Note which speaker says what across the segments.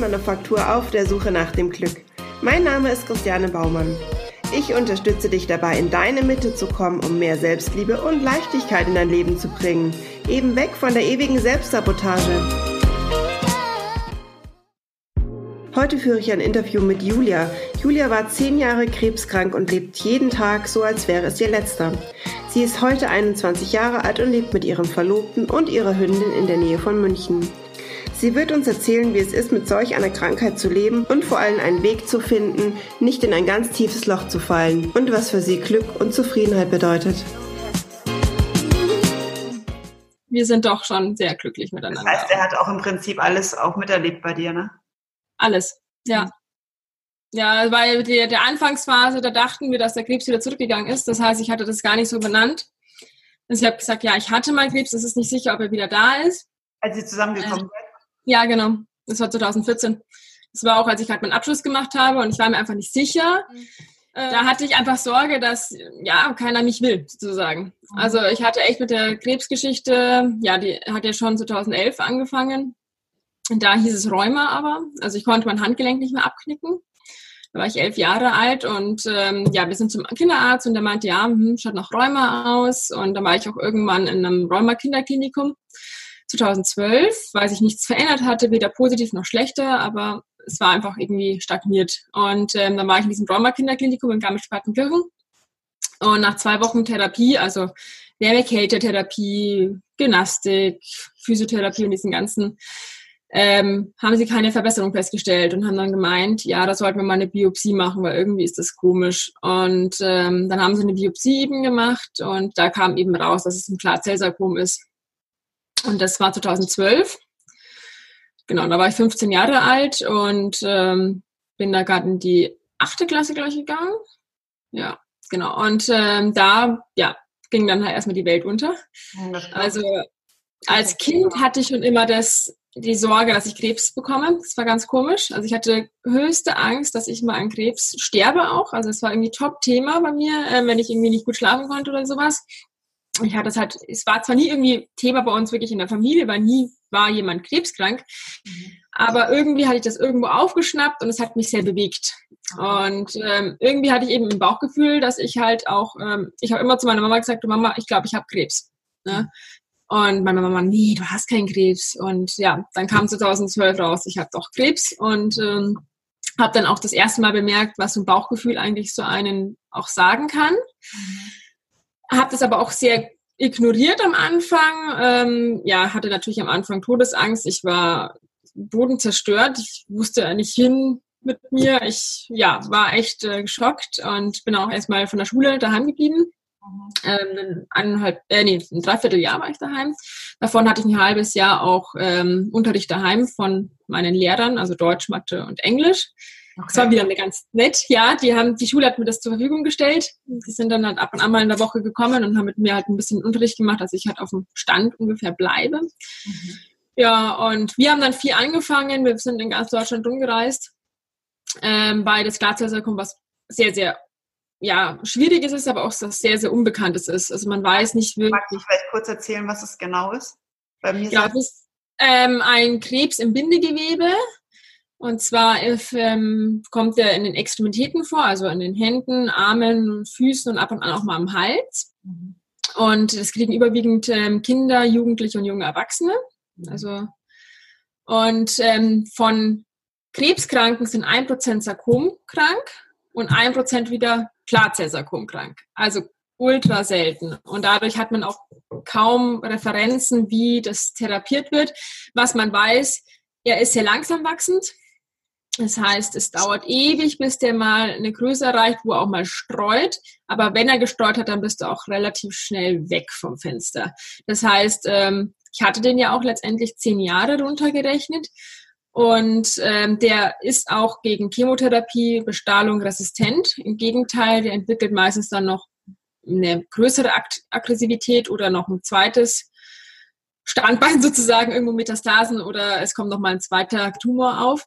Speaker 1: Krebsmanufaktur auf der Suche nach dem Glück. Mein Name ist Christiane Baumann. Ich unterstütze dich dabei, in deine Mitte zu kommen, um mehr Selbstliebe und Leichtigkeit in dein Leben zu bringen. Eben weg von der ewigen Selbstsabotage. Heute führe ich ein Interview mit Julia. Julia war zehn Jahre krebskrank und lebt jeden Tag so, als wäre es ihr letzter. Sie ist heute 21 Jahre alt und lebt mit ihrem Verlobten und ihrer Hündin in der Nähe von München. Sie wird uns erzählen, wie es ist, mit solch einer Krankheit zu leben und vor allem einen Weg zu finden, nicht in ein ganz tiefes Loch zu fallen und was für sie Glück und Zufriedenheit bedeutet.
Speaker 2: Wir sind doch schon sehr glücklich miteinander.
Speaker 3: Das heißt, er hat auch im Prinzip alles auch miterlebt bei dir, ne?
Speaker 2: Alles, ja. Mhm. Ja, weil die, der Anfangsphase, da dachten wir, dass der Krebs wieder zurückgegangen ist. Das heißt, ich hatte das gar nicht so benannt. Also ich habe gesagt, ja, ich hatte mal Krebs, es ist nicht sicher, ob er wieder da ist.
Speaker 3: Als Sie zusammengekommen äh,
Speaker 2: ja, genau. Das war 2014. Das war auch, als ich gerade meinen Abschluss gemacht habe und ich war mir einfach nicht sicher. Mhm. Da hatte ich einfach Sorge, dass ja keiner mich will, sozusagen. Mhm. Also ich hatte echt mit der Krebsgeschichte, ja, die hat ja schon 2011 angefangen. Und da hieß es Rheuma aber. Also ich konnte mein Handgelenk nicht mehr abknicken. Da war ich elf Jahre alt und ähm, ja, wir sind zum Kinderarzt und der meinte, ja, hm, schaut nach Rheuma aus. Und dann war ich auch irgendwann in einem Rheuma-Kinderklinikum. 2012, weil sich nichts verändert hatte, weder positiv noch schlechter, aber es war einfach irgendwie stagniert. Und ähm, dann war ich in diesem Rheuma-Kinderklinikum in Garmisch-Partenkirchen. Und nach zwei Wochen Therapie, also Wärme-Kälte-Therapie, Gymnastik, Physiotherapie und diesen ganzen, ähm, haben sie keine Verbesserung festgestellt und haben dann gemeint, ja, da sollten wir mal eine Biopsie machen, weil irgendwie ist das komisch. Und ähm, dann haben sie eine Biopsie eben gemacht und da kam eben raus, dass es ein Klarzellsarkom ist. Und das war 2012. Genau, da war ich 15 Jahre alt und ähm, bin da gerade in die achte Klasse gleich gegangen. Ja, genau. Und ähm, da, ja, ging dann halt erstmal die Welt unter. Also als Kind hatte ich schon immer das, die Sorge, dass ich Krebs bekomme. Das war ganz komisch. Also ich hatte höchste Angst, dass ich mal an Krebs sterbe auch. Also es war irgendwie Top-Thema bei mir, äh, wenn ich irgendwie nicht gut schlafen konnte oder sowas ich hatte es halt, es war zwar nie irgendwie Thema bei uns wirklich in der Familie, weil nie war jemand krebskrank, aber irgendwie hatte ich das irgendwo aufgeschnappt und es hat mich sehr bewegt. Und ähm, irgendwie hatte ich eben ein Bauchgefühl, dass ich halt auch, ähm, ich habe immer zu meiner Mama gesagt, Mama, ich glaube, ich habe Krebs. Ne? Und meine Mama, nee, du hast keinen Krebs. Und ja, dann kam 2012 raus, ich habe doch Krebs und ähm, habe dann auch das erste Mal bemerkt, was so ein Bauchgefühl eigentlich so einen auch sagen kann. Mhm habe das aber auch sehr ignoriert am Anfang. Ähm, ja, hatte natürlich am Anfang Todesangst. Ich war Boden zerstört. Ich wusste nicht hin mit mir. Ich ja, war echt äh, geschockt und bin auch erstmal von der Schule daheim geblieben. Ähm, eineinhalb, äh, nee, ein Dreivierteljahr war ich daheim. Davon hatte ich ein halbes Jahr auch ähm, Unterricht daheim von meinen Lehrern, also Deutsch, Mathe und Englisch. Okay. Das war wieder eine ganz nett. Ja, die haben, die Schule hat mir das zur Verfügung gestellt. Die sind dann halt ab und an mal in der Woche gekommen und haben mit mir halt ein bisschen Unterricht gemacht, dass ich halt auf dem Stand ungefähr bleibe. Mhm. Ja, und wir haben dann viel angefangen. Wir sind in ganz Deutschland rumgereist. Ähm, weil das Glatzeiserkum was sehr, sehr ja, schwierig ist, aber auch was sehr, sehr Unbekanntes ist. Also man weiß nicht wirklich.
Speaker 3: Magst du vielleicht kurz erzählen, was es genau ist?
Speaker 2: Bei mir ja, das ist ähm, ein Krebs im Bindegewebe. Und zwar ähm, kommt er in den Extremitäten vor, also in den Händen, Armen, Füßen und ab und an auch mal am Hals. Mhm. Und es kriegen überwiegend ähm, Kinder, Jugendliche und junge Erwachsene. Also und ähm, von Krebskranken sind ein Prozent sarkomkrank und ein Prozent wieder Klarzellsarkomkrank. Also ultra selten. Und dadurch hat man auch kaum Referenzen, wie das therapiert wird. Was man weiß, er ist sehr langsam wachsend. Das heißt, es dauert ewig, bis der mal eine Größe erreicht, wo er auch mal streut. Aber wenn er gestreut hat, dann bist du auch relativ schnell weg vom Fenster. Das heißt, ähm, ich hatte den ja auch letztendlich zehn Jahre runtergerechnet. Und ähm, der ist auch gegen Chemotherapie, Bestrahlung resistent. Im Gegenteil, der entwickelt meistens dann noch eine größere Aggressivität oder noch ein zweites Standbein sozusagen, irgendwo Metastasen oder es kommt noch mal ein zweiter Tumor auf.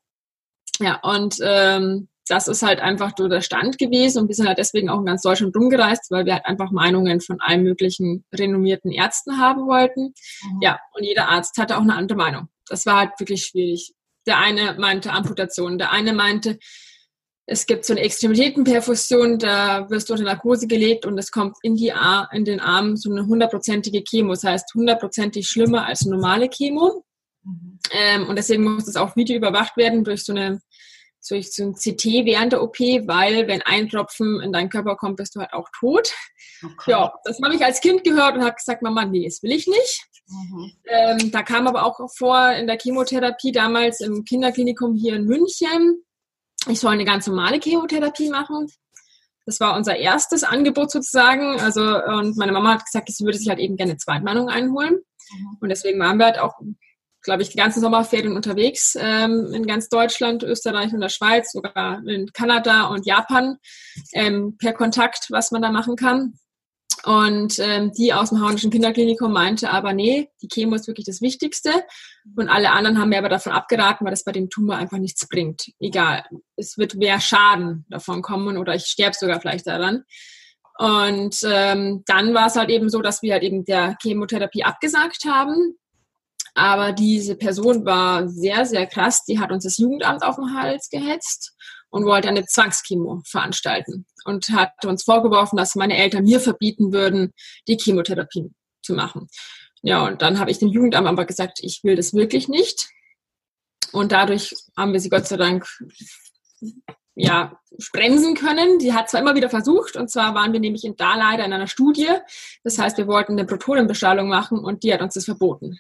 Speaker 2: Ja, und ähm, das ist halt einfach so der Stand gewesen und wir sind halt deswegen auch in ganz Deutschland rumgereist, weil wir halt einfach Meinungen von allen möglichen renommierten Ärzten haben wollten. Mhm. Ja, und jeder Arzt hatte auch eine andere Meinung. Das war halt wirklich schwierig. Der eine meinte Amputation, der eine meinte, es gibt so eine Extremitätenperfusion, da wirst du unter Narkose gelegt und es kommt in, die Ar in den Arm so eine hundertprozentige Chemo. Das heißt, hundertprozentig schlimmer als normale Chemo. Mhm. Ähm, und deswegen muss es auch video überwacht werden durch so eine durch so ein CT während der OP, weil wenn ein Tropfen in deinen Körper kommt, bist du halt auch tot. Okay. Ja, das habe ich als Kind gehört und habe gesagt, Mama, nee, das will ich nicht. Mhm. Ähm, da kam aber auch vor in der Chemotherapie damals im Kinderklinikum hier in München, ich soll eine ganz normale Chemotherapie machen. Das war unser erstes Angebot sozusagen. Also, und meine Mama hat gesagt, sie würde sich halt eben gerne Zweitmeinung einholen. Mhm. Und deswegen waren wir halt auch glaube ich, die ganzen Sommerferien unterwegs ähm, in ganz Deutschland, Österreich und der Schweiz, sogar in Kanada und Japan ähm, per Kontakt, was man da machen kann. Und ähm, die aus dem Hauenischen Kinderklinikum meinte aber, nee, die Chemo ist wirklich das Wichtigste. Und alle anderen haben mir aber davon abgeraten, weil das bei dem Tumor einfach nichts bringt. Egal, es wird mehr Schaden davon kommen oder ich sterbe sogar vielleicht daran. Und ähm, dann war es halt eben so, dass wir halt eben der Chemotherapie abgesagt haben aber diese Person war sehr, sehr krass. Die hat uns das Jugendamt auf den Hals gehetzt und wollte eine Zwangschemo veranstalten und hat uns vorgeworfen, dass meine Eltern mir verbieten würden, die Chemotherapie zu machen. Ja, und dann habe ich dem Jugendamt aber gesagt, ich will das wirklich nicht. Und dadurch haben wir sie Gott sei Dank ja, bremsen können. Die hat zwar immer wieder versucht, und zwar waren wir nämlich in, da leider in einer Studie. Das heißt, wir wollten eine Protonenbestrahlung machen und die hat uns das verboten.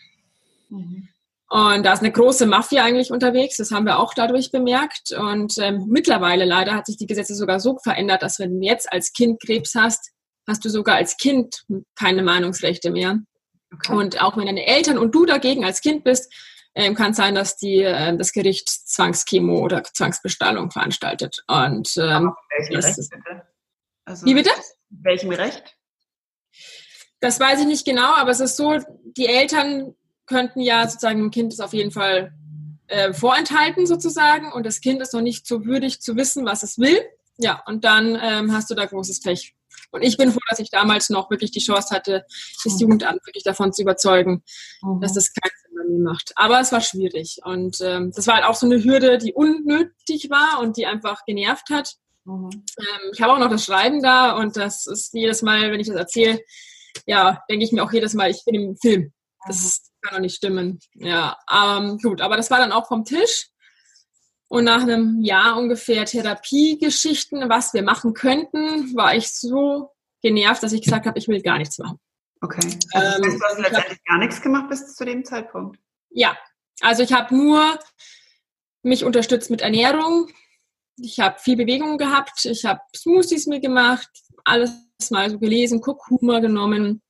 Speaker 2: Mhm. Und da ist eine große Mafia eigentlich unterwegs, das haben wir auch dadurch bemerkt. Und ähm, mittlerweile leider hat sich die Gesetze sogar so verändert, dass wenn du jetzt als Kind Krebs hast, hast du sogar als Kind keine Meinungsrechte mehr. Okay. Und auch wenn deine Eltern und du dagegen als Kind bist, ähm, kann es sein, dass die, äh, das Gericht Zwangschemo oder Zwangsbestrahlung veranstaltet. Und ähm, welchem Recht bitte? Also, wie bitte?
Speaker 3: Welchem Recht?
Speaker 2: Das weiß ich nicht genau, aber es ist so, die Eltern könnten ja sozusagen dem Kind das auf jeden Fall äh, vorenthalten sozusagen und das Kind ist noch nicht so würdig zu wissen, was es will. Ja, und dann ähm, hast du da großes Pech. Und ich bin froh, dass ich damals noch wirklich die Chance hatte, das mhm. Jugendamt wirklich davon zu überzeugen, mhm. dass das keinen Sinn bei mir macht. Aber es war schwierig. Und ähm, das war halt auch so eine Hürde, die unnötig war und die einfach genervt hat. Mhm. Ähm, ich habe auch noch das Schreiben da und das ist jedes Mal, wenn ich das erzähle, ja, denke ich mir auch jedes Mal, ich bin im Film. Das mhm. ist kann doch nicht stimmen. Ja, ähm, gut, aber das war dann auch vom Tisch. Und nach einem Jahr ungefähr Therapiegeschichten, was wir machen könnten, war ich so genervt, dass ich gesagt habe, ich will gar nichts machen.
Speaker 3: Okay. Also ähm, du hast letztendlich hab, gar nichts gemacht bis zu dem Zeitpunkt?
Speaker 2: Ja, also ich habe nur mich unterstützt mit Ernährung. Ich habe viel Bewegung gehabt. Ich habe Smoothies mir gemacht, alles mal so gelesen, Kurkuma genommen.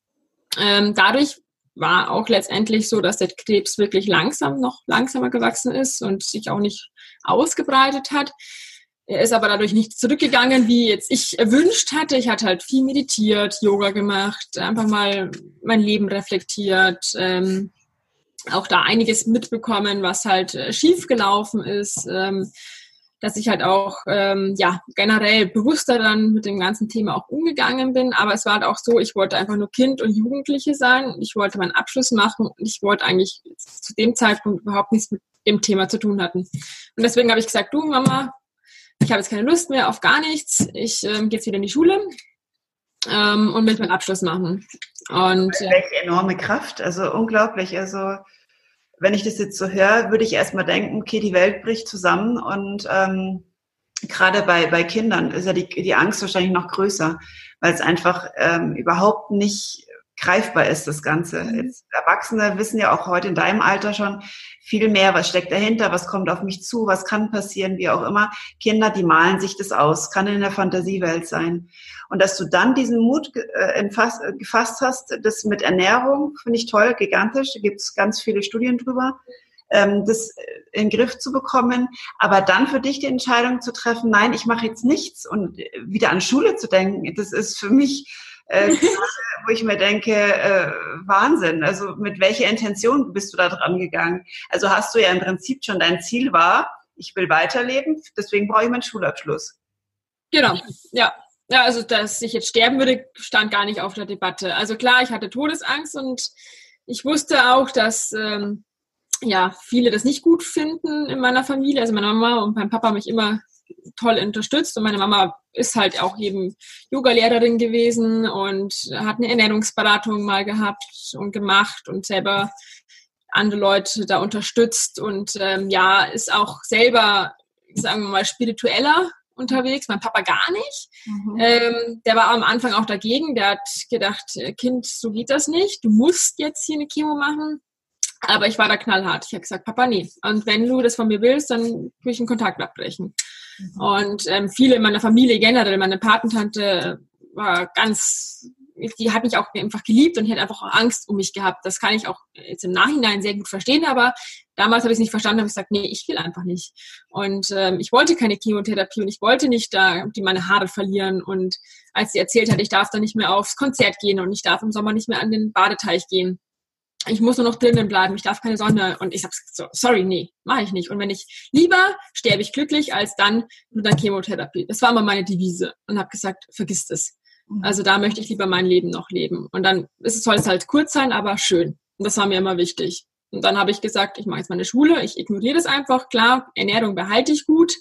Speaker 2: Ähm, dadurch war auch letztendlich so, dass der Krebs wirklich langsam noch langsamer gewachsen ist und sich auch nicht ausgebreitet hat. Er ist aber dadurch nicht zurückgegangen, wie jetzt ich erwünscht hatte. Ich hatte halt viel meditiert, Yoga gemacht, einfach mal mein Leben reflektiert, ähm, auch da einiges mitbekommen, was halt äh, schief gelaufen ist. Ähm, dass ich halt auch ähm, ja generell bewusster dann mit dem ganzen Thema auch umgegangen bin. Aber es war halt auch so, ich wollte einfach nur Kind und Jugendliche sein. Ich wollte meinen Abschluss machen und ich wollte eigentlich zu dem Zeitpunkt überhaupt nichts mit dem Thema zu tun hatten. Und deswegen habe ich gesagt, du Mama, ich habe jetzt keine Lust mehr auf gar nichts. Ich ähm, gehe jetzt wieder in die Schule ähm, und will meinen Abschluss machen. Und
Speaker 3: welche enorme Kraft, also unglaublich. Also wenn ich das jetzt so höre, würde ich erstmal denken, okay, die Welt bricht zusammen und ähm, gerade bei, bei Kindern ist ja die, die Angst wahrscheinlich noch größer, weil es einfach ähm, überhaupt nicht greifbar ist, das Ganze. Mhm. Jetzt, Erwachsene wissen ja auch heute in deinem Alter schon viel mehr, was steckt dahinter, was kommt auf mich zu, was kann passieren, wie auch immer. Kinder, die malen sich das aus, kann in der Fantasiewelt sein. Und dass du dann diesen Mut äh, gefasst hast, das mit Ernährung, finde ich toll, gigantisch, da gibt es ganz viele Studien drüber, ähm, das in den Griff zu bekommen, aber dann für dich die Entscheidung zu treffen, nein, ich mache jetzt nichts und wieder an Schule zu denken, das ist für mich äh, wo ich mir denke, äh, Wahnsinn. Also mit welcher Intention bist du da dran gegangen? Also hast du ja im Prinzip schon dein Ziel war, ich will weiterleben, deswegen brauche ich meinen Schulabschluss.
Speaker 2: Genau, ja. Ja, also dass ich jetzt sterben würde, stand gar nicht auf der Debatte. Also klar, ich hatte Todesangst und ich wusste auch, dass ähm, ja, viele das nicht gut finden in meiner Familie. Also meine Mama und mein Papa haben mich immer toll unterstützt und meine Mama ist halt auch eben Yoga-Lehrerin gewesen und hat eine Ernährungsberatung mal gehabt und gemacht und selber andere Leute da unterstützt und ähm, ja, ist auch selber, sagen wir mal, spiritueller unterwegs, mein Papa gar nicht. Mhm. Ähm, der war am Anfang auch dagegen, der hat gedacht, äh, Kind, so geht das nicht, du musst jetzt hier eine Chemo machen. Aber ich war da knallhart. Ich habe gesagt, Papa, nee. Und wenn du das von mir willst, dann will ich einen Kontakt abbrechen. Mhm. Und ähm, viele in meiner Familie generell, meine Patentante war ganz, die hat mich auch einfach geliebt und die hat einfach auch Angst um mich gehabt. Das kann ich auch jetzt im Nachhinein sehr gut verstehen, aber damals habe ich es nicht verstanden, habe ich gesagt, nee, ich will einfach nicht. Und ähm, ich wollte keine Chemotherapie und ich wollte nicht da die meine Haare verlieren. Und als sie erzählt hat, ich darf da nicht mehr aufs Konzert gehen und ich darf im Sommer nicht mehr an den Badeteich gehen, ich muss nur noch drinnen bleiben, ich darf keine Sonne. Und ich habe so, sorry, nee, mache ich nicht. Und wenn ich lieber sterbe ich glücklich, als dann mit einer Chemotherapie. Das war immer meine Devise und habe gesagt, vergiss das. Mhm. Also da möchte ich lieber mein Leben noch leben. Und dann ist es soll es halt kurz sein, aber schön. Und das war mir immer wichtig. Und dann habe ich gesagt, ich mache jetzt meine Schule, ich ignoriere das einfach. Klar, Ernährung behalte ich gut,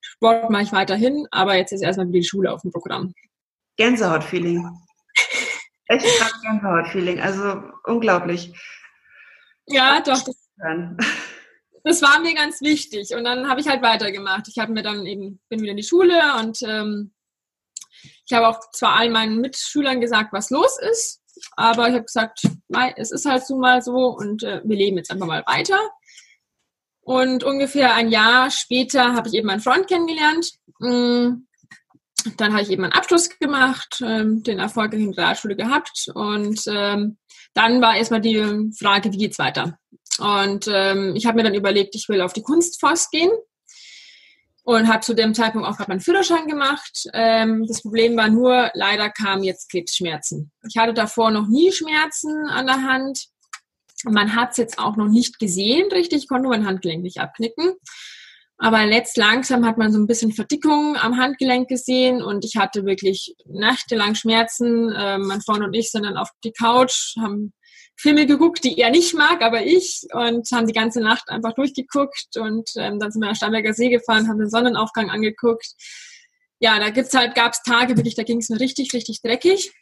Speaker 2: Sport mache ich weiterhin, aber jetzt ist erstmal wieder die Schule auf dem Programm.
Speaker 3: Gänsehautfeeling. Echt krass Gänsehaut-Feeling. Also unglaublich.
Speaker 2: Ja, doch. Das, das, war mir ganz wichtig. Und dann habe ich halt weitergemacht. Ich habe mir dann eben, bin wieder in die Schule und ähm, ich habe auch zwar allen meinen Mitschülern gesagt, was los ist, aber ich habe gesagt, es ist halt so mal so und äh, wir leben jetzt einfach mal weiter. Und ungefähr ein Jahr später habe ich eben meinen Freund kennengelernt. Mm, dann habe ich eben einen Abschluss gemacht, ähm, den Erfolg in der Realschule gehabt und ähm, dann war erstmal die Frage, wie geht's weiter? Und ähm, ich habe mir dann überlegt, ich will auf die Kunstforst gehen und habe zu dem Zeitpunkt auch gerade meinen Führerschein gemacht. Ähm, das Problem war nur, leider kamen jetzt Krebsschmerzen. Ich hatte davor noch nie Schmerzen an der Hand. Man hat es jetzt auch noch nicht gesehen, richtig, ich konnte nur mein Handgelenk nicht abknicken. Aber letzt langsam hat man so ein bisschen Verdickung am Handgelenk gesehen und ich hatte wirklich nächtelang Schmerzen. Ähm, mein Freund und ich sind dann auf die Couch, haben Filme geguckt, die er nicht mag, aber ich und haben die ganze Nacht einfach durchgeguckt und ähm, dann sind wir nach Starnberger See gefahren, haben den Sonnenaufgang angeguckt. Ja, da gibt's halt, gab's Tage wirklich, da ging es mir richtig, richtig dreckig.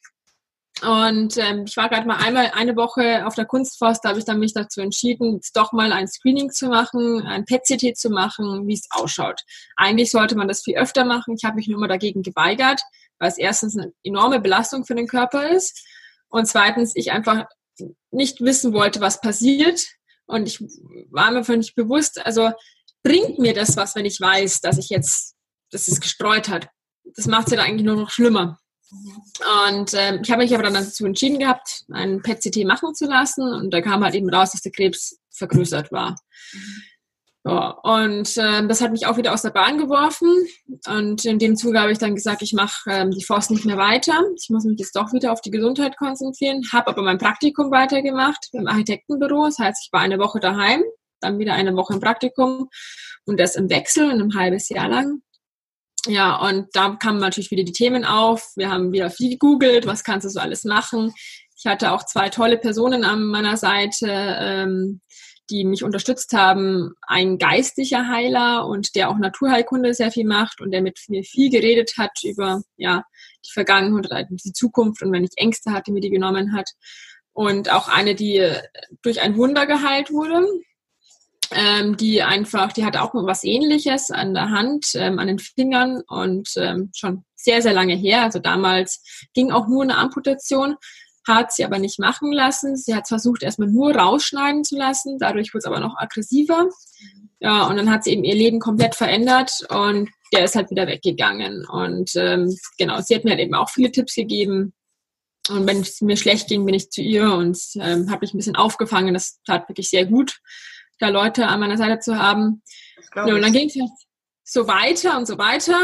Speaker 2: Und ähm, ich war gerade mal einmal eine Woche auf der Kunstforst, da habe ich dann mich dazu entschieden, doch mal ein Screening zu machen, ein PET-CT zu machen, wie es ausschaut. Eigentlich sollte man das viel öfter machen. Ich habe mich nur immer dagegen geweigert, weil es erstens eine enorme Belastung für den Körper ist und zweitens ich einfach nicht wissen wollte, was passiert. Und ich war mir nicht bewusst, also bringt mir das was, wenn ich weiß, dass ich jetzt, dass es gestreut hat. Das macht es ja eigentlich nur noch schlimmer. Und äh, ich habe mich aber dann dazu entschieden gehabt, ein PET-CT machen zu lassen. Und da kam halt eben raus, dass der Krebs vergrößert war. Ja, und äh, das hat mich auch wieder aus der Bahn geworfen. Und in dem Zuge habe ich dann gesagt, ich mache ähm, die Forst nicht mehr weiter. Ich muss mich jetzt doch wieder auf die Gesundheit konzentrieren. Habe aber mein Praktikum weitergemacht im Architektenbüro. Das heißt, ich war eine Woche daheim, dann wieder eine Woche im Praktikum und das im Wechsel, ein halbes Jahr lang. Ja, und da kamen natürlich wieder die Themen auf. Wir haben wieder viel gegoogelt, was kannst du so alles machen. Ich hatte auch zwei tolle Personen an meiner Seite, ähm, die mich unterstützt haben. Ein geistlicher Heiler und der auch Naturheilkunde sehr viel macht und der mit mir viel geredet hat über ja die Vergangenheit oder die Zukunft und wenn ich Ängste hatte, mir die genommen hat. Und auch eine, die durch ein Wunder geheilt wurde ähm, die einfach, die hatte auch was ähnliches an der Hand, ähm, an den Fingern und ähm, schon sehr, sehr lange her. Also damals ging auch nur eine Amputation, hat sie aber nicht machen lassen. Sie hat versucht, erstmal nur rausschneiden zu lassen, dadurch wurde es aber noch aggressiver. Ja, und dann hat sie eben ihr Leben komplett verändert und der ist halt wieder weggegangen. Und ähm, genau, sie hat mir halt eben auch viele Tipps gegeben. Und wenn es mir schlecht ging, bin ich zu ihr und ähm, habe mich ein bisschen aufgefangen. Das tat wirklich sehr gut da Leute an meiner Seite zu haben. Ja, und dann ging es so weiter und so weiter.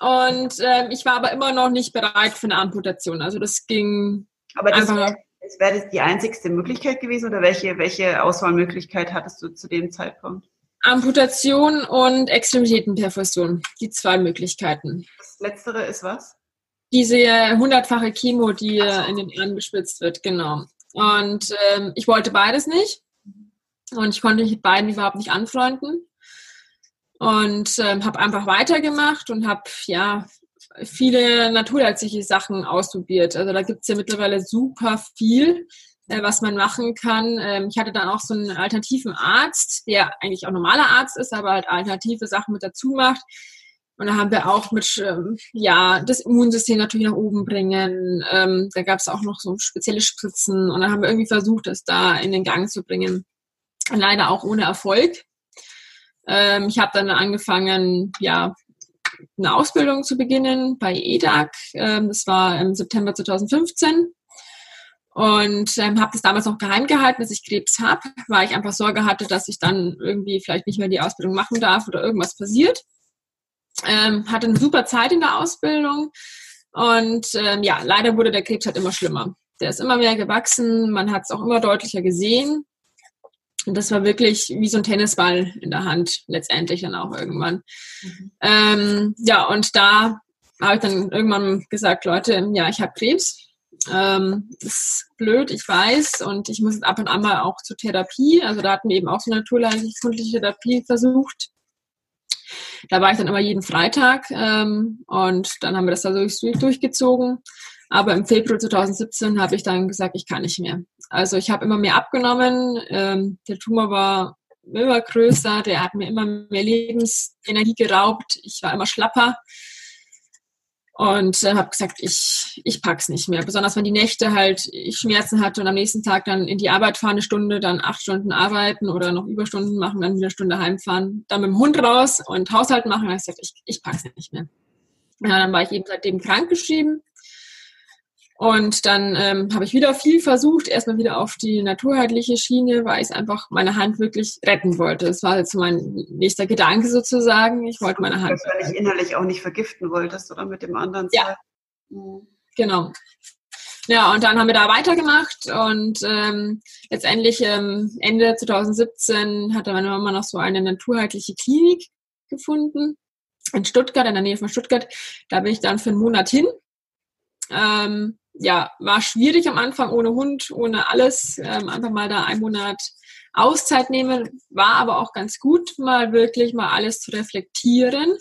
Speaker 2: Und ähm, ich war aber immer noch nicht bereit für eine Amputation. Also das ging
Speaker 3: aber das. Wäre das die einzigste Möglichkeit gewesen oder welche, welche Auswahlmöglichkeit hattest du zu dem Zeitpunkt?
Speaker 2: Amputation und Extremitätenperfusion. Die zwei Möglichkeiten.
Speaker 3: Das letztere ist was?
Speaker 2: Diese hundertfache Chemo, die so. in den Arm gespritzt wird, genau. Und ähm, ich wollte beides nicht. Und ich konnte mich mit beiden überhaupt nicht anfreunden. Und ähm, habe einfach weitergemacht und habe ja viele naturherzliche Sachen ausprobiert. Also da gibt's ja mittlerweile super viel, äh, was man machen kann. Ähm, ich hatte dann auch so einen alternativen Arzt, der eigentlich auch normaler Arzt ist, aber halt alternative Sachen mit dazu macht. Und da haben wir auch mit, ähm, ja, das Immunsystem natürlich nach oben bringen. Ähm, da gab's auch noch so spezielle Spritzen. Und dann haben wir irgendwie versucht, das da in den Gang zu bringen. Leider auch ohne Erfolg. Ähm, ich habe dann angefangen, ja, eine Ausbildung zu beginnen bei EDAG. Ähm, das war im September 2015 und ähm, habe das damals noch geheim gehalten, dass ich Krebs habe, weil ich einfach Sorge hatte, dass ich dann irgendwie vielleicht nicht mehr die Ausbildung machen darf oder irgendwas passiert. Ähm, hatte eine super Zeit in der Ausbildung und ähm, ja, leider wurde der Krebs halt immer schlimmer. Der ist immer mehr gewachsen, man hat es auch immer deutlicher gesehen. Und das war wirklich wie so ein Tennisball in der Hand, letztendlich dann auch irgendwann. Mhm. Ähm, ja, und da habe ich dann irgendwann gesagt, Leute, ja, ich habe Krebs. Ähm, ist blöd, ich weiß. Und ich muss ab und an mal auch zur Therapie. Also da hatten wir eben auch so eine naturheilkundliche Therapie versucht. Da war ich dann immer jeden Freitag ähm, und dann haben wir das da durch, durchgezogen. Aber im Februar 2017 habe ich dann gesagt, ich kann nicht mehr. Also ich habe immer mehr abgenommen. Ähm, der Tumor war immer größer, der hat mir immer mehr Lebensenergie geraubt. Ich war immer schlapper und äh, habe gesagt, ich, ich pack's nicht mehr. Besonders wenn die Nächte halt ich Schmerzen hatte und am nächsten Tag dann in die Arbeit fahren, eine Stunde, dann acht Stunden arbeiten oder noch Überstunden machen, dann wieder eine Stunde heimfahren, dann mit dem Hund raus und Haushalt machen. Dann habe ich gesagt, ich, ich pack's nicht mehr. Ja, dann war ich eben seitdem krankgeschrieben und dann ähm, habe ich wieder viel versucht, erstmal wieder auf die naturheitliche Schiene, weil ich einfach meine Hand wirklich retten wollte. Das war jetzt mein nächster Gedanke sozusagen. Ich wollte meine Hand.
Speaker 3: Weil ich innerlich auch nicht vergiften wolltest, oder mit dem anderen
Speaker 2: Ja, mhm. genau. Ja, und dann haben wir da weitergemacht und ähm, letztendlich ähm, Ende 2017 hatte meine Mama noch so eine naturheitliche Klinik gefunden in Stuttgart, in der Nähe von Stuttgart. Da bin ich dann für einen Monat hin. Ähm, ja, war schwierig am Anfang ohne Hund, ohne alles. Ähm, einfach mal da einen Monat Auszeit nehmen, war aber auch ganz gut, mal wirklich mal alles zu reflektieren.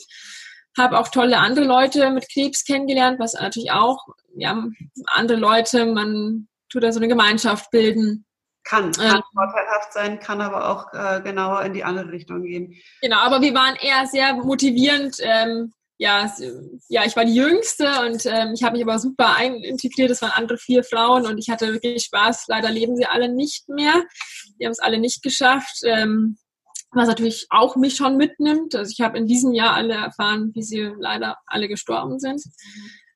Speaker 2: Habe auch tolle andere Leute mit Krebs kennengelernt, was natürlich auch, ja, andere Leute, man tut da so eine Gemeinschaft bilden.
Speaker 3: Kann, kann ähm, vorteilhaft sein, kann aber auch äh, genauer in die andere Richtung gehen.
Speaker 2: Genau, aber wir waren eher sehr motivierend, ähm, ja, ja, ich war die Jüngste und ähm, ich habe mich aber super integriert. Es waren andere vier Frauen und ich hatte wirklich Spaß. Leider leben sie alle nicht mehr. Die haben es alle nicht geschafft. Ähm, was natürlich auch mich schon mitnimmt. Also ich habe in diesem Jahr alle erfahren, wie sie leider alle gestorben sind.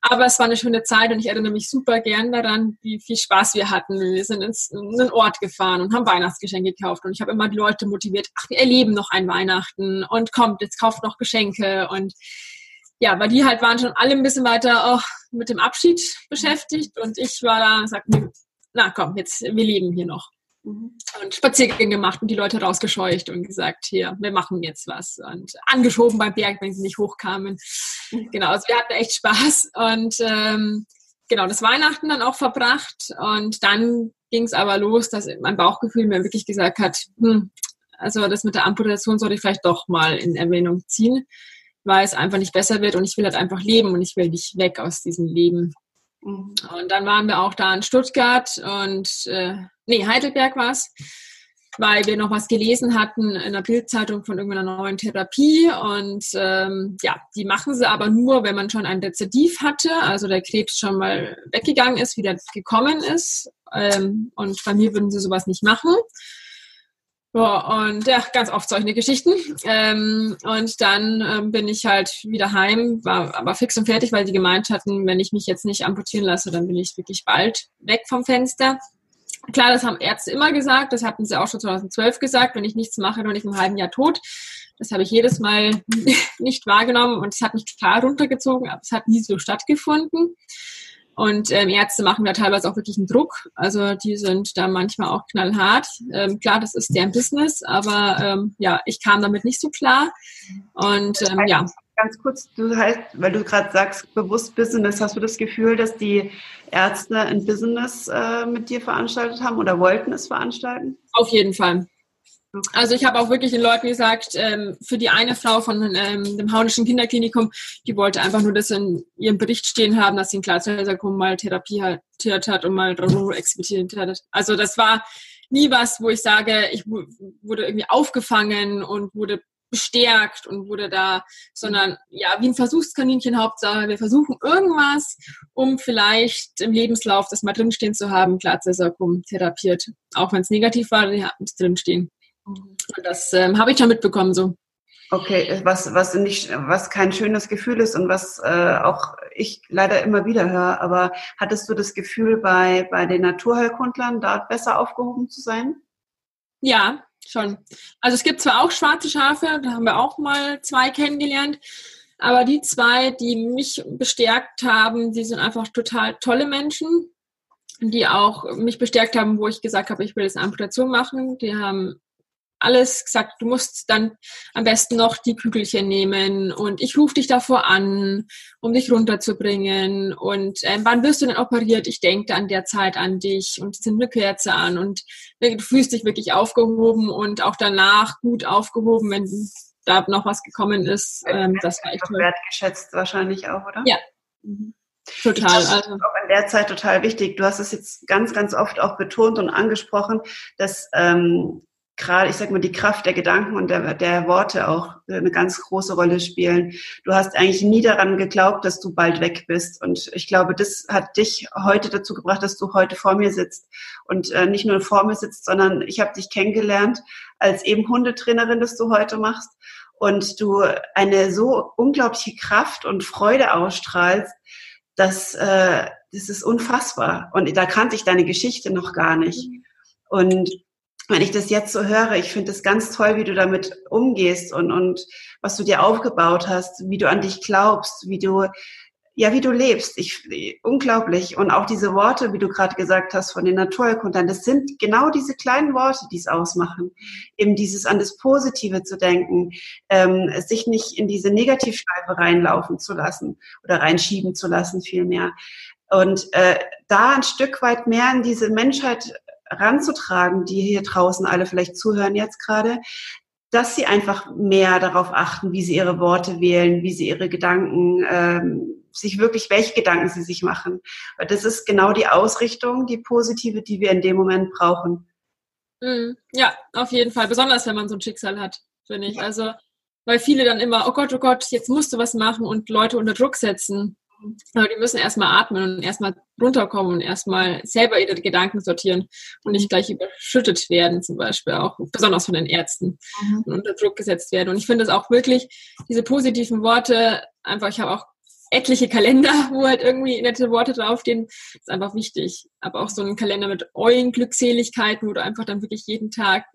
Speaker 2: Aber es war eine schöne Zeit und ich erinnere mich super gern daran, wie viel Spaß wir hatten. Wir sind ins, in einen Ort gefahren und haben Weihnachtsgeschenke gekauft und ich habe immer die Leute motiviert, ach, wir erleben noch ein Weihnachten und kommt, jetzt kauft noch Geschenke und ja, weil die halt waren schon alle ein bisschen weiter oh, mit dem Abschied beschäftigt und ich war da und sagte, na komm, jetzt, wir leben hier noch. Mhm. Und Spaziergänge gemacht und die Leute rausgescheucht und gesagt, hier, wir machen jetzt was. Und angeschoben beim Berg, wenn sie nicht hochkamen. Mhm. Genau, also wir hatten echt Spaß und ähm, genau, das Weihnachten dann auch verbracht und dann ging es aber los, dass mein Bauchgefühl mir wirklich gesagt hat, hm, also das mit der Amputation sollte ich vielleicht doch mal in Erwähnung ziehen weil es einfach nicht besser wird und ich will halt einfach leben und ich will nicht weg aus diesem Leben. Mhm. Und dann waren wir auch da in Stuttgart und äh, nee, Heidelberg war es, weil wir noch was gelesen hatten in der Bildzeitung von irgendeiner neuen Therapie und ähm, ja, die machen sie aber nur, wenn man schon ein Rezidiv hatte, also der Krebs schon mal weggegangen ist, wieder gekommen ist. Ähm, und bei mir würden sie sowas nicht machen. Und ja, ganz oft solche Geschichten. Ähm, und dann ähm, bin ich halt wieder heim, war aber fix und fertig, weil die gemeint hatten, wenn ich mich jetzt nicht amputieren lasse, dann bin ich wirklich bald weg vom Fenster. Klar, das haben Ärzte immer gesagt, das hatten sie auch schon 2012 gesagt, wenn ich nichts mache, bin ich im halben Jahr tot. Das habe ich jedes Mal nicht wahrgenommen und es hat mich total runtergezogen, aber es hat nie so stattgefunden. Und ähm, Ärzte machen da teilweise auch wirklich einen Druck. Also die sind da manchmal auch knallhart. Ähm, klar, das ist deren Business, aber ähm, ja, ich kam damit nicht so klar. Und ähm, ja.
Speaker 3: Ganz kurz, du heißt, weil du gerade sagst, bewusst Business, hast du das Gefühl, dass die Ärzte ein Business äh, mit dir veranstaltet haben oder wollten es veranstalten?
Speaker 2: Auf jeden Fall. Also ich habe auch wirklich den Leuten gesagt, ähm, für die eine Frau von ähm, dem Haunischen Kinderklinikum, die wollte einfach nur das in ihrem Bericht stehen haben, dass sie ein Glatzellsarkom mal therapiert hat und mal experimentiert hat. Also das war nie was, wo ich sage, ich wurde irgendwie aufgefangen und wurde bestärkt und wurde da, sondern ja, wie ein Versuchskaninchen Hauptsache, wir versuchen irgendwas, um vielleicht im Lebenslauf das mal drinstehen zu haben, Glatzellsarkom therapiert. Auch wenn es negativ war, die haben es drinstehen. Und das ähm, habe ich schon mitbekommen so.
Speaker 3: Okay, was, was nicht, was kein schönes Gefühl ist und was äh, auch ich leider immer wieder höre, aber hattest du das Gefühl, bei, bei den Naturheilkundlern dort besser aufgehoben zu sein?
Speaker 2: Ja, schon. Also es gibt zwar auch schwarze Schafe, da haben wir auch mal zwei kennengelernt, aber die zwei, die mich bestärkt haben, die sind einfach total tolle Menschen, die auch mich bestärkt haben, wo ich gesagt habe, ich will jetzt eine Amputation machen. Die haben alles gesagt, du musst dann am besten noch die Kügelchen nehmen und ich rufe dich davor an, um dich runterzubringen und äh, wann wirst du denn operiert? Ich denke an der Zeit an dich und sind eine Kerze an und du fühlst dich wirklich aufgehoben und auch danach gut aufgehoben, wenn da noch was gekommen ist. Ähm, das war echt
Speaker 3: toll. Wertgeschätzt wahrscheinlich auch, oder?
Speaker 2: Ja. Mhm. Total.
Speaker 3: Das ist also. auch in der Zeit total wichtig. Du hast es jetzt ganz, ganz oft auch betont und angesprochen, dass ähm, gerade, ich sag mal, die Kraft der Gedanken und der, der Worte auch eine ganz große Rolle spielen. Du hast eigentlich nie daran geglaubt, dass du bald weg bist. Und ich glaube, das hat dich heute dazu gebracht, dass du heute vor mir sitzt. Und äh, nicht nur vor mir sitzt, sondern ich habe dich kennengelernt als eben Hundetrainerin, das du heute machst. Und du eine so unglaubliche Kraft und Freude ausstrahlst, dass äh, das ist unfassbar. Und da kannte ich deine Geschichte noch gar nicht. Und wenn ich das jetzt so höre, ich finde es ganz toll, wie du damit umgehst und, und was du dir aufgebaut hast, wie du an dich glaubst, wie du, ja, wie du lebst. Ich, unglaublich. Und auch diese Worte, wie du gerade gesagt hast, von den Naturerkundern, das sind genau diese kleinen Worte, die es ausmachen. Eben dieses an das Positive zu denken, ähm, sich nicht in diese Negativschleife reinlaufen zu lassen oder reinschieben zu lassen, vielmehr. Und äh, da ein Stück weit mehr in diese Menschheit ranzutragen, die hier draußen alle vielleicht zuhören jetzt gerade, dass sie einfach mehr darauf achten, wie sie ihre Worte wählen, wie sie ihre Gedanken, ähm, sich wirklich, welche Gedanken sie sich machen. Weil das ist genau die Ausrichtung, die positive, die wir in dem Moment brauchen.
Speaker 2: Mhm. Ja, auf jeden Fall. Besonders wenn man so ein Schicksal hat, finde ich. Also, weil viele dann immer, oh Gott, oh Gott, jetzt musst du was machen und Leute unter Druck setzen. Aber die müssen erstmal atmen und erstmal runterkommen und erstmal selber ihre Gedanken sortieren und nicht gleich überschüttet werden, zum Beispiel auch, besonders von den Ärzten mhm. und unter Druck gesetzt werden. Und ich finde es auch wirklich, diese positiven Worte, einfach, ich habe auch etliche Kalender, wo halt irgendwie nette Worte draufstehen, ist einfach wichtig. Aber auch so ein Kalender mit Eulenglückseligkeiten, wo du einfach dann wirklich jeden Tag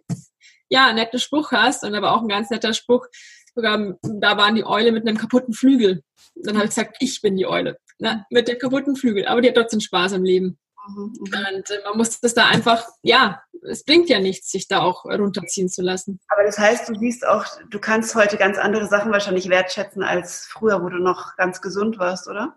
Speaker 2: ja, einen netten Spruch hast und aber auch ein ganz netter Spruch, sogar da waren die Eule mit einem kaputten Flügel. Dann habe ich gesagt, ich bin die Eule. Ne? Mit dem kaputten Flügel. Aber die hat trotzdem Spaß im Leben. Mhm. Und äh, man muss das da einfach, ja, es bringt ja nichts, sich da auch runterziehen zu lassen.
Speaker 3: Aber das heißt, du siehst auch, du kannst heute ganz andere Sachen wahrscheinlich wertschätzen als früher, wo du noch ganz gesund warst, oder?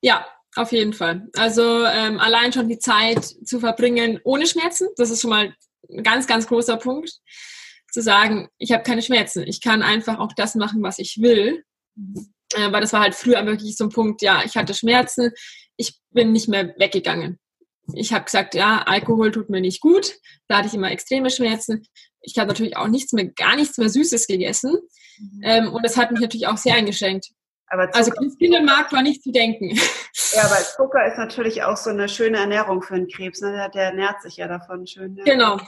Speaker 2: Ja, auf jeden Fall. Also ähm, allein schon die Zeit zu verbringen ohne Schmerzen, das ist schon mal ein ganz, ganz großer Punkt zu sagen, ich habe keine Schmerzen. Ich kann einfach auch das machen, was ich will. Äh, weil das war halt früher wirklich so ein Punkt, ja, ich hatte Schmerzen, ich bin nicht mehr weggegangen. Ich habe gesagt, ja, Alkohol tut mir nicht gut. Da hatte ich immer extreme Schmerzen. Ich habe natürlich auch nichts mehr, gar nichts mehr Süßes gegessen. Mhm. Ähm, und das hat mich natürlich auch sehr eingeschränkt. Aber also Kindermarkt war nicht zu denken.
Speaker 3: Ja, aber Zucker ist natürlich auch so eine schöne Ernährung für einen Krebs. Ne? Der, der ernährt sich ja davon schön.
Speaker 2: Ja. Genau.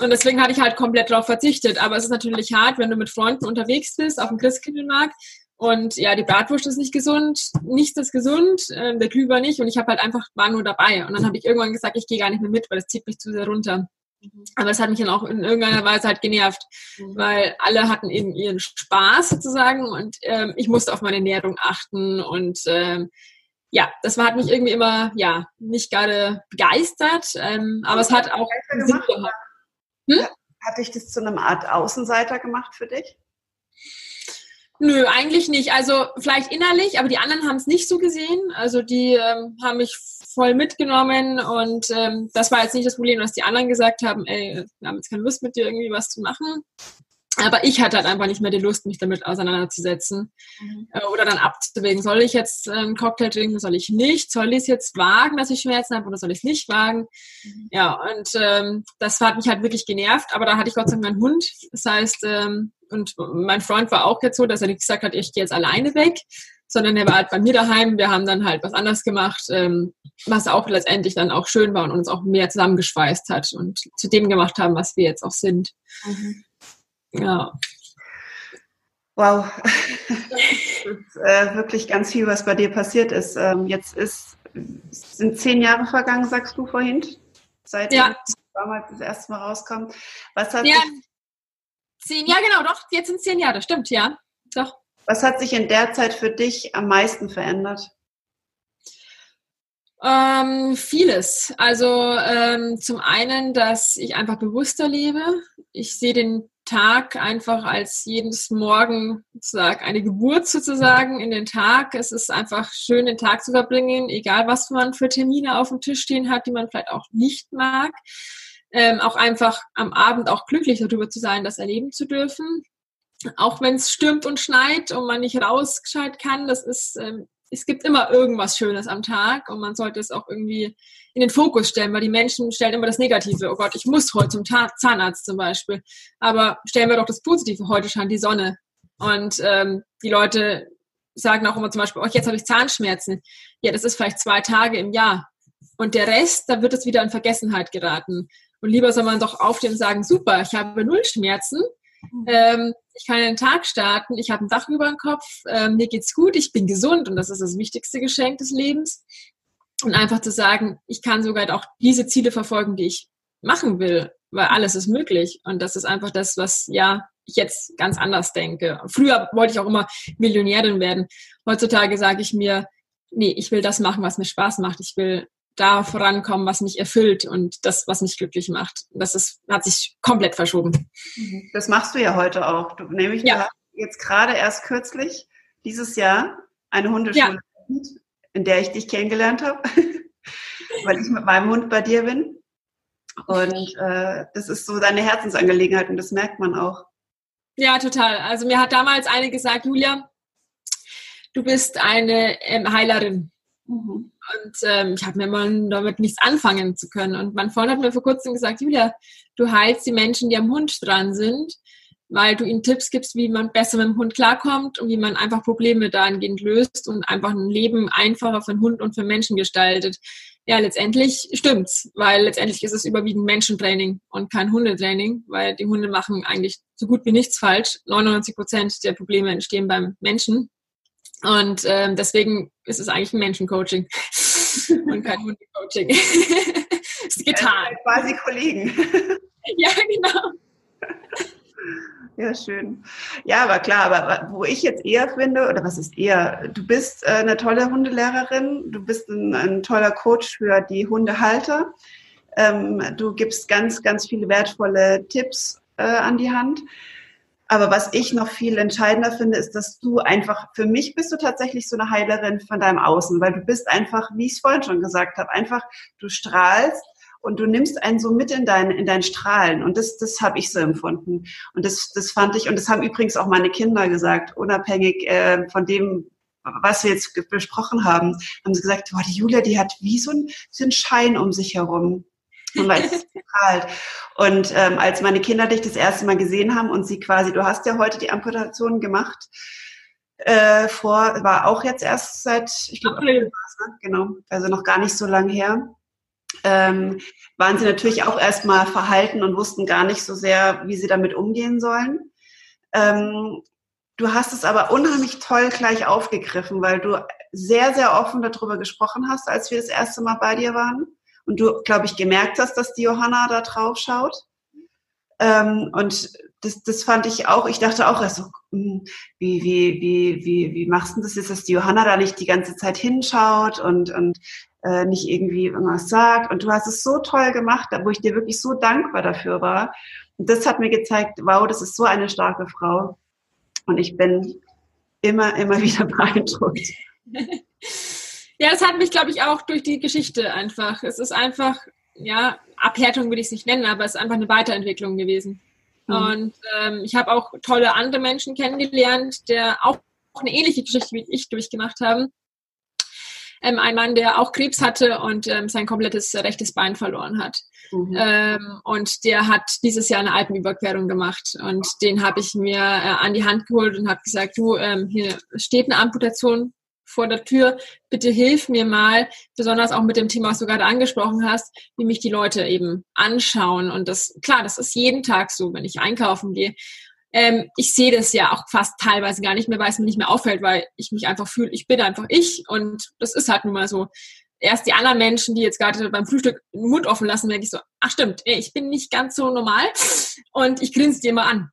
Speaker 2: Und deswegen hatte ich halt komplett darauf verzichtet. Aber es ist natürlich hart, wenn du mit Freunden unterwegs bist auf dem Christkindlmarkt und ja, die Bratwurst ist nicht gesund, nichts ist gesund, äh, der Glühwein nicht und ich habe halt einfach, war nur dabei. Und dann habe ich irgendwann gesagt, ich gehe gar nicht mehr mit, weil das zieht mich zu sehr runter. Mhm. Aber es hat mich dann auch in irgendeiner Weise halt genervt, mhm. weil alle hatten eben ihren Spaß sozusagen und ähm, ich musste auf meine Ernährung achten und ähm, ja, das war, hat mich irgendwie immer, ja, nicht gerade begeistert, ähm, aber es hat auch Sinn
Speaker 3: gemacht. Hm? Hat dich das zu einer Art Außenseiter gemacht für dich?
Speaker 2: Nö, eigentlich nicht. Also vielleicht innerlich, aber die anderen haben es nicht so gesehen. Also die ähm, haben mich voll mitgenommen und ähm, das war jetzt nicht das Problem, dass die anderen gesagt haben, ey, wir haben jetzt keine Lust mit dir irgendwie was zu machen. Aber ich hatte halt einfach nicht mehr die Lust, mich damit auseinanderzusetzen mhm. Äh, oder dann abzuwägen. Soll ich jetzt einen Cocktail trinken, soll ich nicht? Soll ich es jetzt wagen, dass ich Schmerzen habe oder soll ich es nicht wagen? Mhm. Ja, und ähm, das hat mich halt wirklich genervt. Aber da hatte ich Gott sei Dank meinen Hund. Das heißt, ähm, und mein Freund war auch jetzt so, dass er nicht gesagt hat, ich gehe jetzt alleine weg, sondern er war halt bei mir daheim. Wir haben dann halt was anderes gemacht, ähm, was auch letztendlich dann auch schön war und uns auch mehr zusammengeschweißt hat und zu dem gemacht haben, was wir jetzt auch sind. Mhm. Ja.
Speaker 3: Wow. das ist äh, wirklich ganz viel, was bei dir passiert ist. Ähm, jetzt ist, sind zehn Jahre vergangen, sagst du vorhin, seit ja. damals das erste Mal rauskommt. Was hat
Speaker 2: ja, zehn, ja genau, doch, jetzt sind zehn Jahre, stimmt, ja. Doch.
Speaker 3: Was hat sich in der Zeit für dich am meisten verändert?
Speaker 2: Ähm, vieles. Also ähm, zum einen, dass ich einfach bewusster lebe. Ich sehe den Tag einfach als jedes Morgen sozusagen eine Geburt sozusagen in den Tag. Es ist einfach schön, den Tag zu verbringen, egal was man für Termine auf dem Tisch stehen hat, die man vielleicht auch nicht mag. Ähm, auch einfach am Abend auch glücklich darüber zu sein, das erleben zu dürfen. Auch wenn es stürmt und schneit und man nicht rausgescheit kann, das ist ähm, es gibt immer irgendwas Schönes am Tag und man sollte es auch irgendwie in den Fokus stellen, weil die Menschen stellen immer das Negative. Oh Gott, ich muss heute zum Zahnarzt zum Beispiel. Aber stellen wir doch das Positive. Heute scheint die Sonne. Und ähm, die Leute sagen auch immer zum Beispiel, oh, jetzt habe ich Zahnschmerzen. Ja, das ist vielleicht zwei Tage im Jahr. Und der Rest, da wird es wieder in Vergessenheit geraten. Und lieber soll man doch aufstehen und sagen, super, ich habe null Schmerzen. Mhm. Ähm, ich kann den Tag starten, ich habe ein Dach über dem Kopf, äh, mir geht's gut, ich bin gesund und das ist das wichtigste Geschenk des Lebens. Und einfach zu sagen, ich kann sogar auch diese Ziele verfolgen, die ich machen will, weil alles ist möglich. Und das ist einfach das, was ja ich jetzt ganz anders denke. Früher wollte ich auch immer Millionärin werden. Heutzutage sage ich mir, nee, ich will das machen, was mir Spaß macht. Ich will da vorankommen, was mich erfüllt und das, was mich glücklich macht. Das ist, hat sich komplett verschoben.
Speaker 3: Mhm. Das machst du ja heute auch. Du, nämlich ja. jetzt gerade erst kürzlich, dieses Jahr, eine Hundeschule, ja. in der ich dich kennengelernt habe, weil ich mit meinem Hund bei dir bin. Und äh, das ist so deine Herzensangelegenheit und das merkt man auch.
Speaker 2: Ja, total. Also mir hat damals eine gesagt, Julia, du bist eine ähm, Heilerin. Mhm. Und ähm, ich habe mir mal damit nichts anfangen zu können. Und mein Freund hat mir vor kurzem gesagt, Julia, du heilst die Menschen, die am Hund dran sind, weil du ihnen Tipps gibst, wie man besser mit dem Hund klarkommt und wie man einfach Probleme dahingehend löst und einfach ein Leben einfacher für den Hund und für Menschen gestaltet. Ja, letztendlich stimmt's, weil letztendlich ist es überwiegend Menschentraining und kein Hundetraining, weil die Hunde machen eigentlich so gut wie nichts falsch. 99 Prozent der Probleme entstehen beim Menschen. Und ähm, deswegen ist es eigentlich ein Menschencoaching und kein Hundecoaching. ist getan. Ja,
Speaker 3: quasi Kollegen.
Speaker 2: ja, genau.
Speaker 3: Ja, schön. Ja, aber klar, aber wo ich jetzt eher finde, oder was ist eher, du bist äh, eine tolle Hundelehrerin, du bist ein, ein toller Coach für die Hundehalter. Ähm, du gibst ganz, ganz viele wertvolle Tipps äh, an die Hand. Aber was ich noch viel entscheidender finde, ist, dass du einfach, für mich bist du tatsächlich so eine Heilerin von deinem Außen, weil du bist einfach, wie ich es vorhin schon gesagt habe, einfach, du strahlst und du nimmst einen so mit in dein, in dein Strahlen. Und das, das habe ich so empfunden. Und das, das fand ich, und das haben übrigens auch meine Kinder gesagt, unabhängig äh, von dem, was wir jetzt besprochen haben, haben sie gesagt, boah, die Julia, die hat wie so ein, so ein Schein um sich herum und weil es strahlt. Und ähm, als meine Kinder dich das erste Mal gesehen haben und sie quasi, du hast ja heute die Amputation gemacht, äh, vor, war auch jetzt erst seit, ich glaube, ne? genau, also noch gar nicht so lang her. Ähm, waren sie natürlich auch erstmal verhalten und wussten gar nicht so sehr, wie sie damit umgehen sollen. Ähm, du hast es aber unheimlich toll gleich aufgegriffen, weil du sehr, sehr offen darüber gesprochen hast, als wir das erste Mal bei dir waren und du, glaube ich, gemerkt hast, dass die Johanna da drauf schaut. Ähm, und das, das fand ich auch, ich dachte auch erst so, hm, wie, wie, wie, wie, wie machst du das jetzt, dass die Johanna da nicht die ganze Zeit hinschaut und, und äh, nicht irgendwie irgendwas sagt. Und du hast es so toll gemacht, wo ich dir wirklich so dankbar dafür war. Und das hat mir gezeigt, wow, das ist so eine starke Frau. Und ich bin immer, immer wieder beeindruckt.
Speaker 2: Ja, das hat mich, glaube ich, auch durch die Geschichte einfach. Es ist einfach, ja, Abhärtung würde ich es nicht nennen, aber es ist einfach eine Weiterentwicklung gewesen. Mhm. Und ähm, ich habe auch tolle andere Menschen kennengelernt, der auch eine ähnliche Geschichte wie ich durchgemacht haben. Ähm, ein Mann, der auch Krebs hatte und ähm, sein komplettes rechtes Bein verloren hat. Mhm. Ähm, und der hat dieses Jahr eine Alpenüberquerung gemacht. Und den habe ich mir äh, an die Hand geholt und habe gesagt, du, ähm, hier steht eine Amputation vor der Tür, bitte hilf mir mal, besonders auch mit dem Thema, was du gerade angesprochen hast, wie mich die Leute eben anschauen. Und das, klar, das ist jeden Tag so, wenn ich einkaufen gehe. Ähm, ich sehe das ja auch fast teilweise gar nicht mehr, weil es mir nicht mehr auffällt, weil ich mich einfach fühle, ich bin einfach ich und das ist halt nun mal so. Erst die anderen Menschen, die jetzt gerade beim Frühstück den Mund offen lassen, merke ich so, ach stimmt, ich bin nicht ganz so normal und ich grinse dir mal an.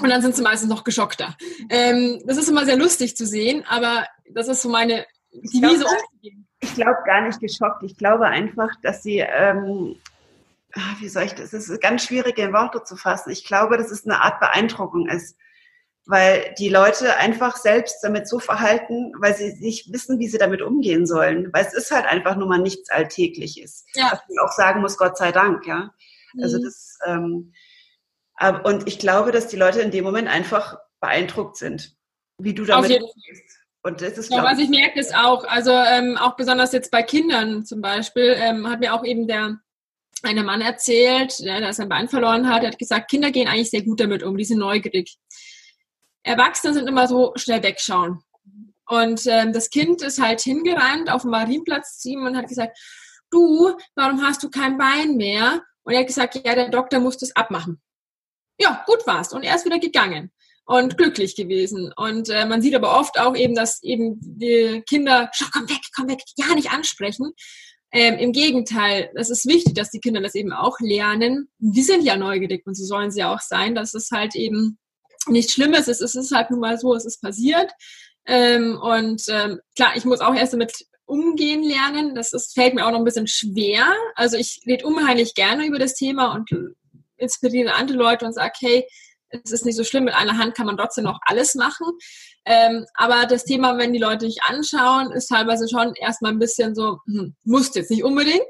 Speaker 2: Und dann sind sie meistens noch geschockter. Ähm, das ist immer sehr lustig zu sehen, aber das ist so meine Devise
Speaker 3: umzugehen. Ich glaube gar nicht geschockt. Ich glaube einfach, dass sie, ähm, ah, wie soll ich das, es ist ganz schwierig in Worte zu fassen. Ich glaube, dass es eine Art Beeindruckung ist, weil die Leute einfach selbst damit so verhalten, weil sie nicht wissen, wie sie damit umgehen sollen. Weil es ist halt einfach nur mal nichts Alltägliches. Ja. Was man auch sagen muss, Gott sei Dank, ja. Also mhm. das, ähm, und ich glaube, dass die Leute in dem Moment einfach beeindruckt sind, wie du damit umgehst.
Speaker 2: Und das ist, ja, was ich merke, ist auch, also ähm, auch besonders jetzt bei Kindern zum Beispiel, ähm, hat mir auch eben der eine Mann erzählt, der, der sein Bein verloren hat, der hat gesagt, Kinder gehen eigentlich sehr gut damit um, die sind neugierig. Erwachsene sind immer so schnell wegschauen. Und ähm, das Kind ist halt hingerannt auf dem Marienplatz zu ihm und hat gesagt, du, warum hast du kein Bein mehr? Und er hat gesagt, ja, der Doktor muss das abmachen. Ja, gut war's. Und er ist wieder gegangen und glücklich gewesen. Und äh, man sieht aber oft auch eben, dass eben die Kinder, schau, komm weg, komm weg, ja nicht ansprechen. Ähm, Im Gegenteil, es ist wichtig, dass die Kinder das eben auch lernen. Die sind ja neugierig und so sollen sie auch sein, dass es halt eben nichts Schlimmes ist. Es ist halt nun mal so, es ist passiert. Ähm, und ähm, klar, ich muss auch erst damit umgehen lernen. Das ist, fällt mir auch noch ein bisschen schwer. Also ich rede unheimlich gerne über das Thema und inspiriere andere Leute und sage, hey, es ist nicht so schlimm, mit einer Hand kann man trotzdem noch alles machen. Ähm, aber das Thema, wenn die Leute dich anschauen, ist teilweise schon erstmal ein bisschen so, hm, muss jetzt nicht unbedingt.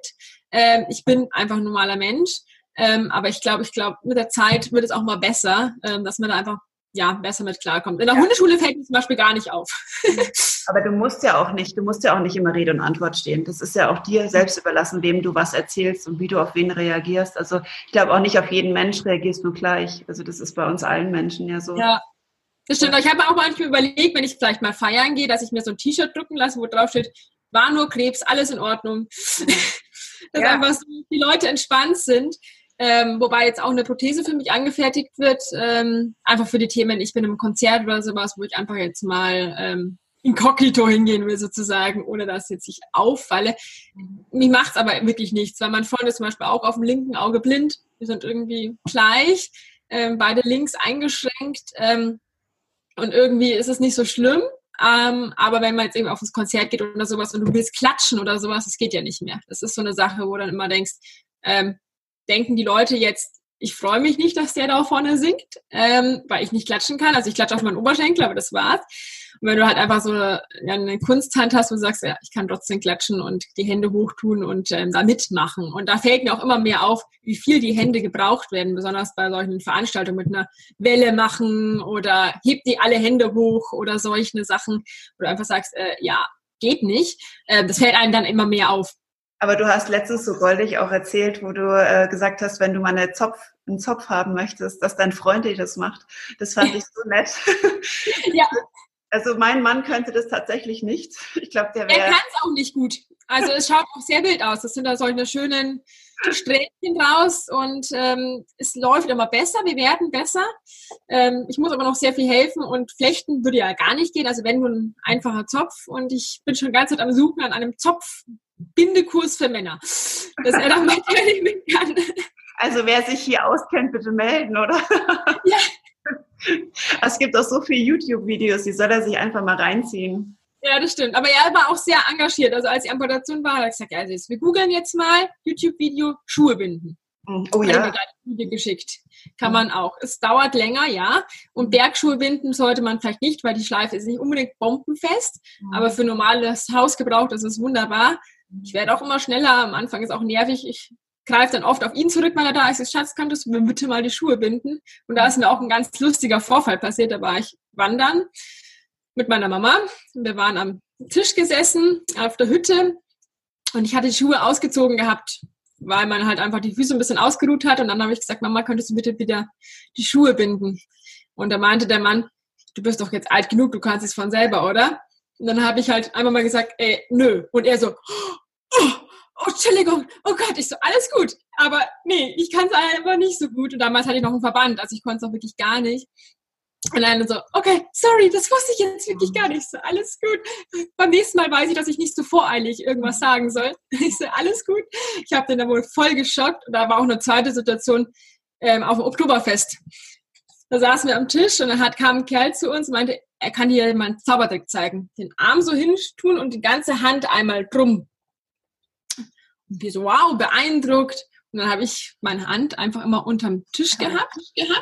Speaker 2: Ähm, ich bin einfach ein normaler Mensch. Ähm, aber ich glaube, ich glaube, mit der Zeit wird es auch mal besser, ähm, dass man da einfach ja, besser mit klarkommt. In der ja. Hundeschule fällt mir zum Beispiel gar nicht auf.
Speaker 3: Aber du musst ja auch nicht, du musst ja auch nicht immer Rede und Antwort stehen. Das ist ja auch dir selbst überlassen, wem du was erzählst und wie du auf wen reagierst. Also ich glaube auch nicht auf jeden Mensch reagierst du gleich. Also das ist bei uns allen Menschen ja so.
Speaker 2: Ja. Das stimmt. Ich habe auch manchmal überlegt, wenn ich vielleicht mal feiern gehe, dass ich mir so ein T-Shirt drucken lasse, wo drauf steht, war nur Krebs, alles in Ordnung. dass ja. einfach so die Leute entspannt sind. Ähm, wobei jetzt auch eine Prothese für mich angefertigt wird, ähm, einfach für die Themen, ich bin im Konzert oder sowas, wo ich einfach jetzt mal ähm, inkognito hingehen will sozusagen, ohne dass jetzt ich auffalle. Mich macht's aber wirklich nichts, weil mein Freund ist zum Beispiel auch auf dem linken Auge blind. Wir sind irgendwie gleich, ähm, beide links eingeschränkt ähm, und irgendwie ist es nicht so schlimm. Ähm, aber wenn man jetzt eben auf das Konzert geht oder sowas und du willst klatschen oder sowas, das geht ja nicht mehr. Das ist so eine Sache, wo du dann immer denkst, ähm, denken die Leute jetzt, ich freue mich nicht, dass der da vorne singt, ähm, weil ich nicht klatschen kann. Also ich klatsche auf meinen Oberschenkel, aber das war's. Und wenn du halt einfach so ja, eine Kunsthand hast, du sagst, ja, ich kann trotzdem klatschen und die Hände hochtun und ähm, da mitmachen. Und da fällt mir auch immer mehr auf, wie viel die Hände gebraucht werden, besonders bei solchen Veranstaltungen mit einer Welle machen oder heb die alle Hände hoch oder solche Sachen, wo du einfach sagst, äh, ja, geht nicht. Äh, das fällt einem dann immer mehr auf.
Speaker 3: Aber du hast letztens so goldig auch erzählt, wo du äh, gesagt hast, wenn du mal eine Zopf, einen Zopf haben möchtest, dass dein Freund dir das macht. Das fand ich so nett. ja. Also mein Mann könnte das tatsächlich nicht. Ich glaube, der wäre.
Speaker 2: Er kann es auch nicht gut. Also es schaut auch sehr wild aus. Das sind da solche schönen Strähnchen raus und ähm, es läuft immer besser, wir werden besser. Ähm, ich muss aber noch sehr viel helfen und flechten würde ja gar nicht gehen. Also wenn nur ein einfacher Zopf und ich bin schon die ganze Zeit am Suchen an einem Zopf, Bindekurs für Männer, dass er da mal teilnehmen kann.
Speaker 3: Also wer sich hier auskennt, bitte melden, oder? Ja. Es gibt auch so viele YouTube-Videos, die soll er sich einfach mal reinziehen.
Speaker 2: Ja, das stimmt. Aber er war auch sehr engagiert. Also als die Amputation war, hat er gesagt, also wir googeln jetzt mal YouTube-Video Schuhe binden. Mhm. Oh ja. Video geschickt. Kann man auch. Es dauert länger, ja. Und Bergschuhe binden sollte man vielleicht nicht, weil die Schleife ist nicht unbedingt bombenfest. Mhm. Aber für normales Hausgebrauch ist es wunderbar. Ich werde auch immer schneller. Am Anfang ist auch nervig. Ich greife dann oft auf ihn zurück, weil er da ist. Schatz, könntest du mir bitte mal die Schuhe binden? Und da ist mir auch ein ganz lustiger Vorfall passiert. Da war ich wandern mit meiner Mama. Wir waren am Tisch gesessen auf der Hütte und ich hatte die Schuhe ausgezogen gehabt weil man halt einfach die Füße ein bisschen ausgeruht hat. Und dann habe ich gesagt, Mama, könntest du bitte wieder die Schuhe binden? Und da meinte der Mann, du bist doch jetzt alt genug, du kannst es von selber, oder? Und dann habe ich halt einfach mal gesagt, ey, nö. Und er so, oh, oh, Entschuldigung, oh Gott, ich so, alles gut. Aber nee, ich kann es einfach nicht so gut. Und damals hatte ich noch einen Verband, also ich konnte es auch wirklich gar nicht. Und dann so, okay, sorry, das wusste ich jetzt wirklich gar nicht. So, alles gut. Beim nächsten Mal weiß ich, dass ich nicht so voreilig irgendwas sagen soll. Ich so, alles gut. Ich habe den dann wohl voll geschockt. Und da war auch eine zweite Situation ähm, auf dem Oktoberfest. Da saßen wir am Tisch und dann hat, kam ein Kerl zu uns und meinte, er kann hier mal einen Zaubertrick zeigen. Den Arm so hin tun und die ganze Hand einmal drum. Und wir so, wow, beeindruckt. Und dann habe ich meine Hand einfach immer unterm Tisch gehabt.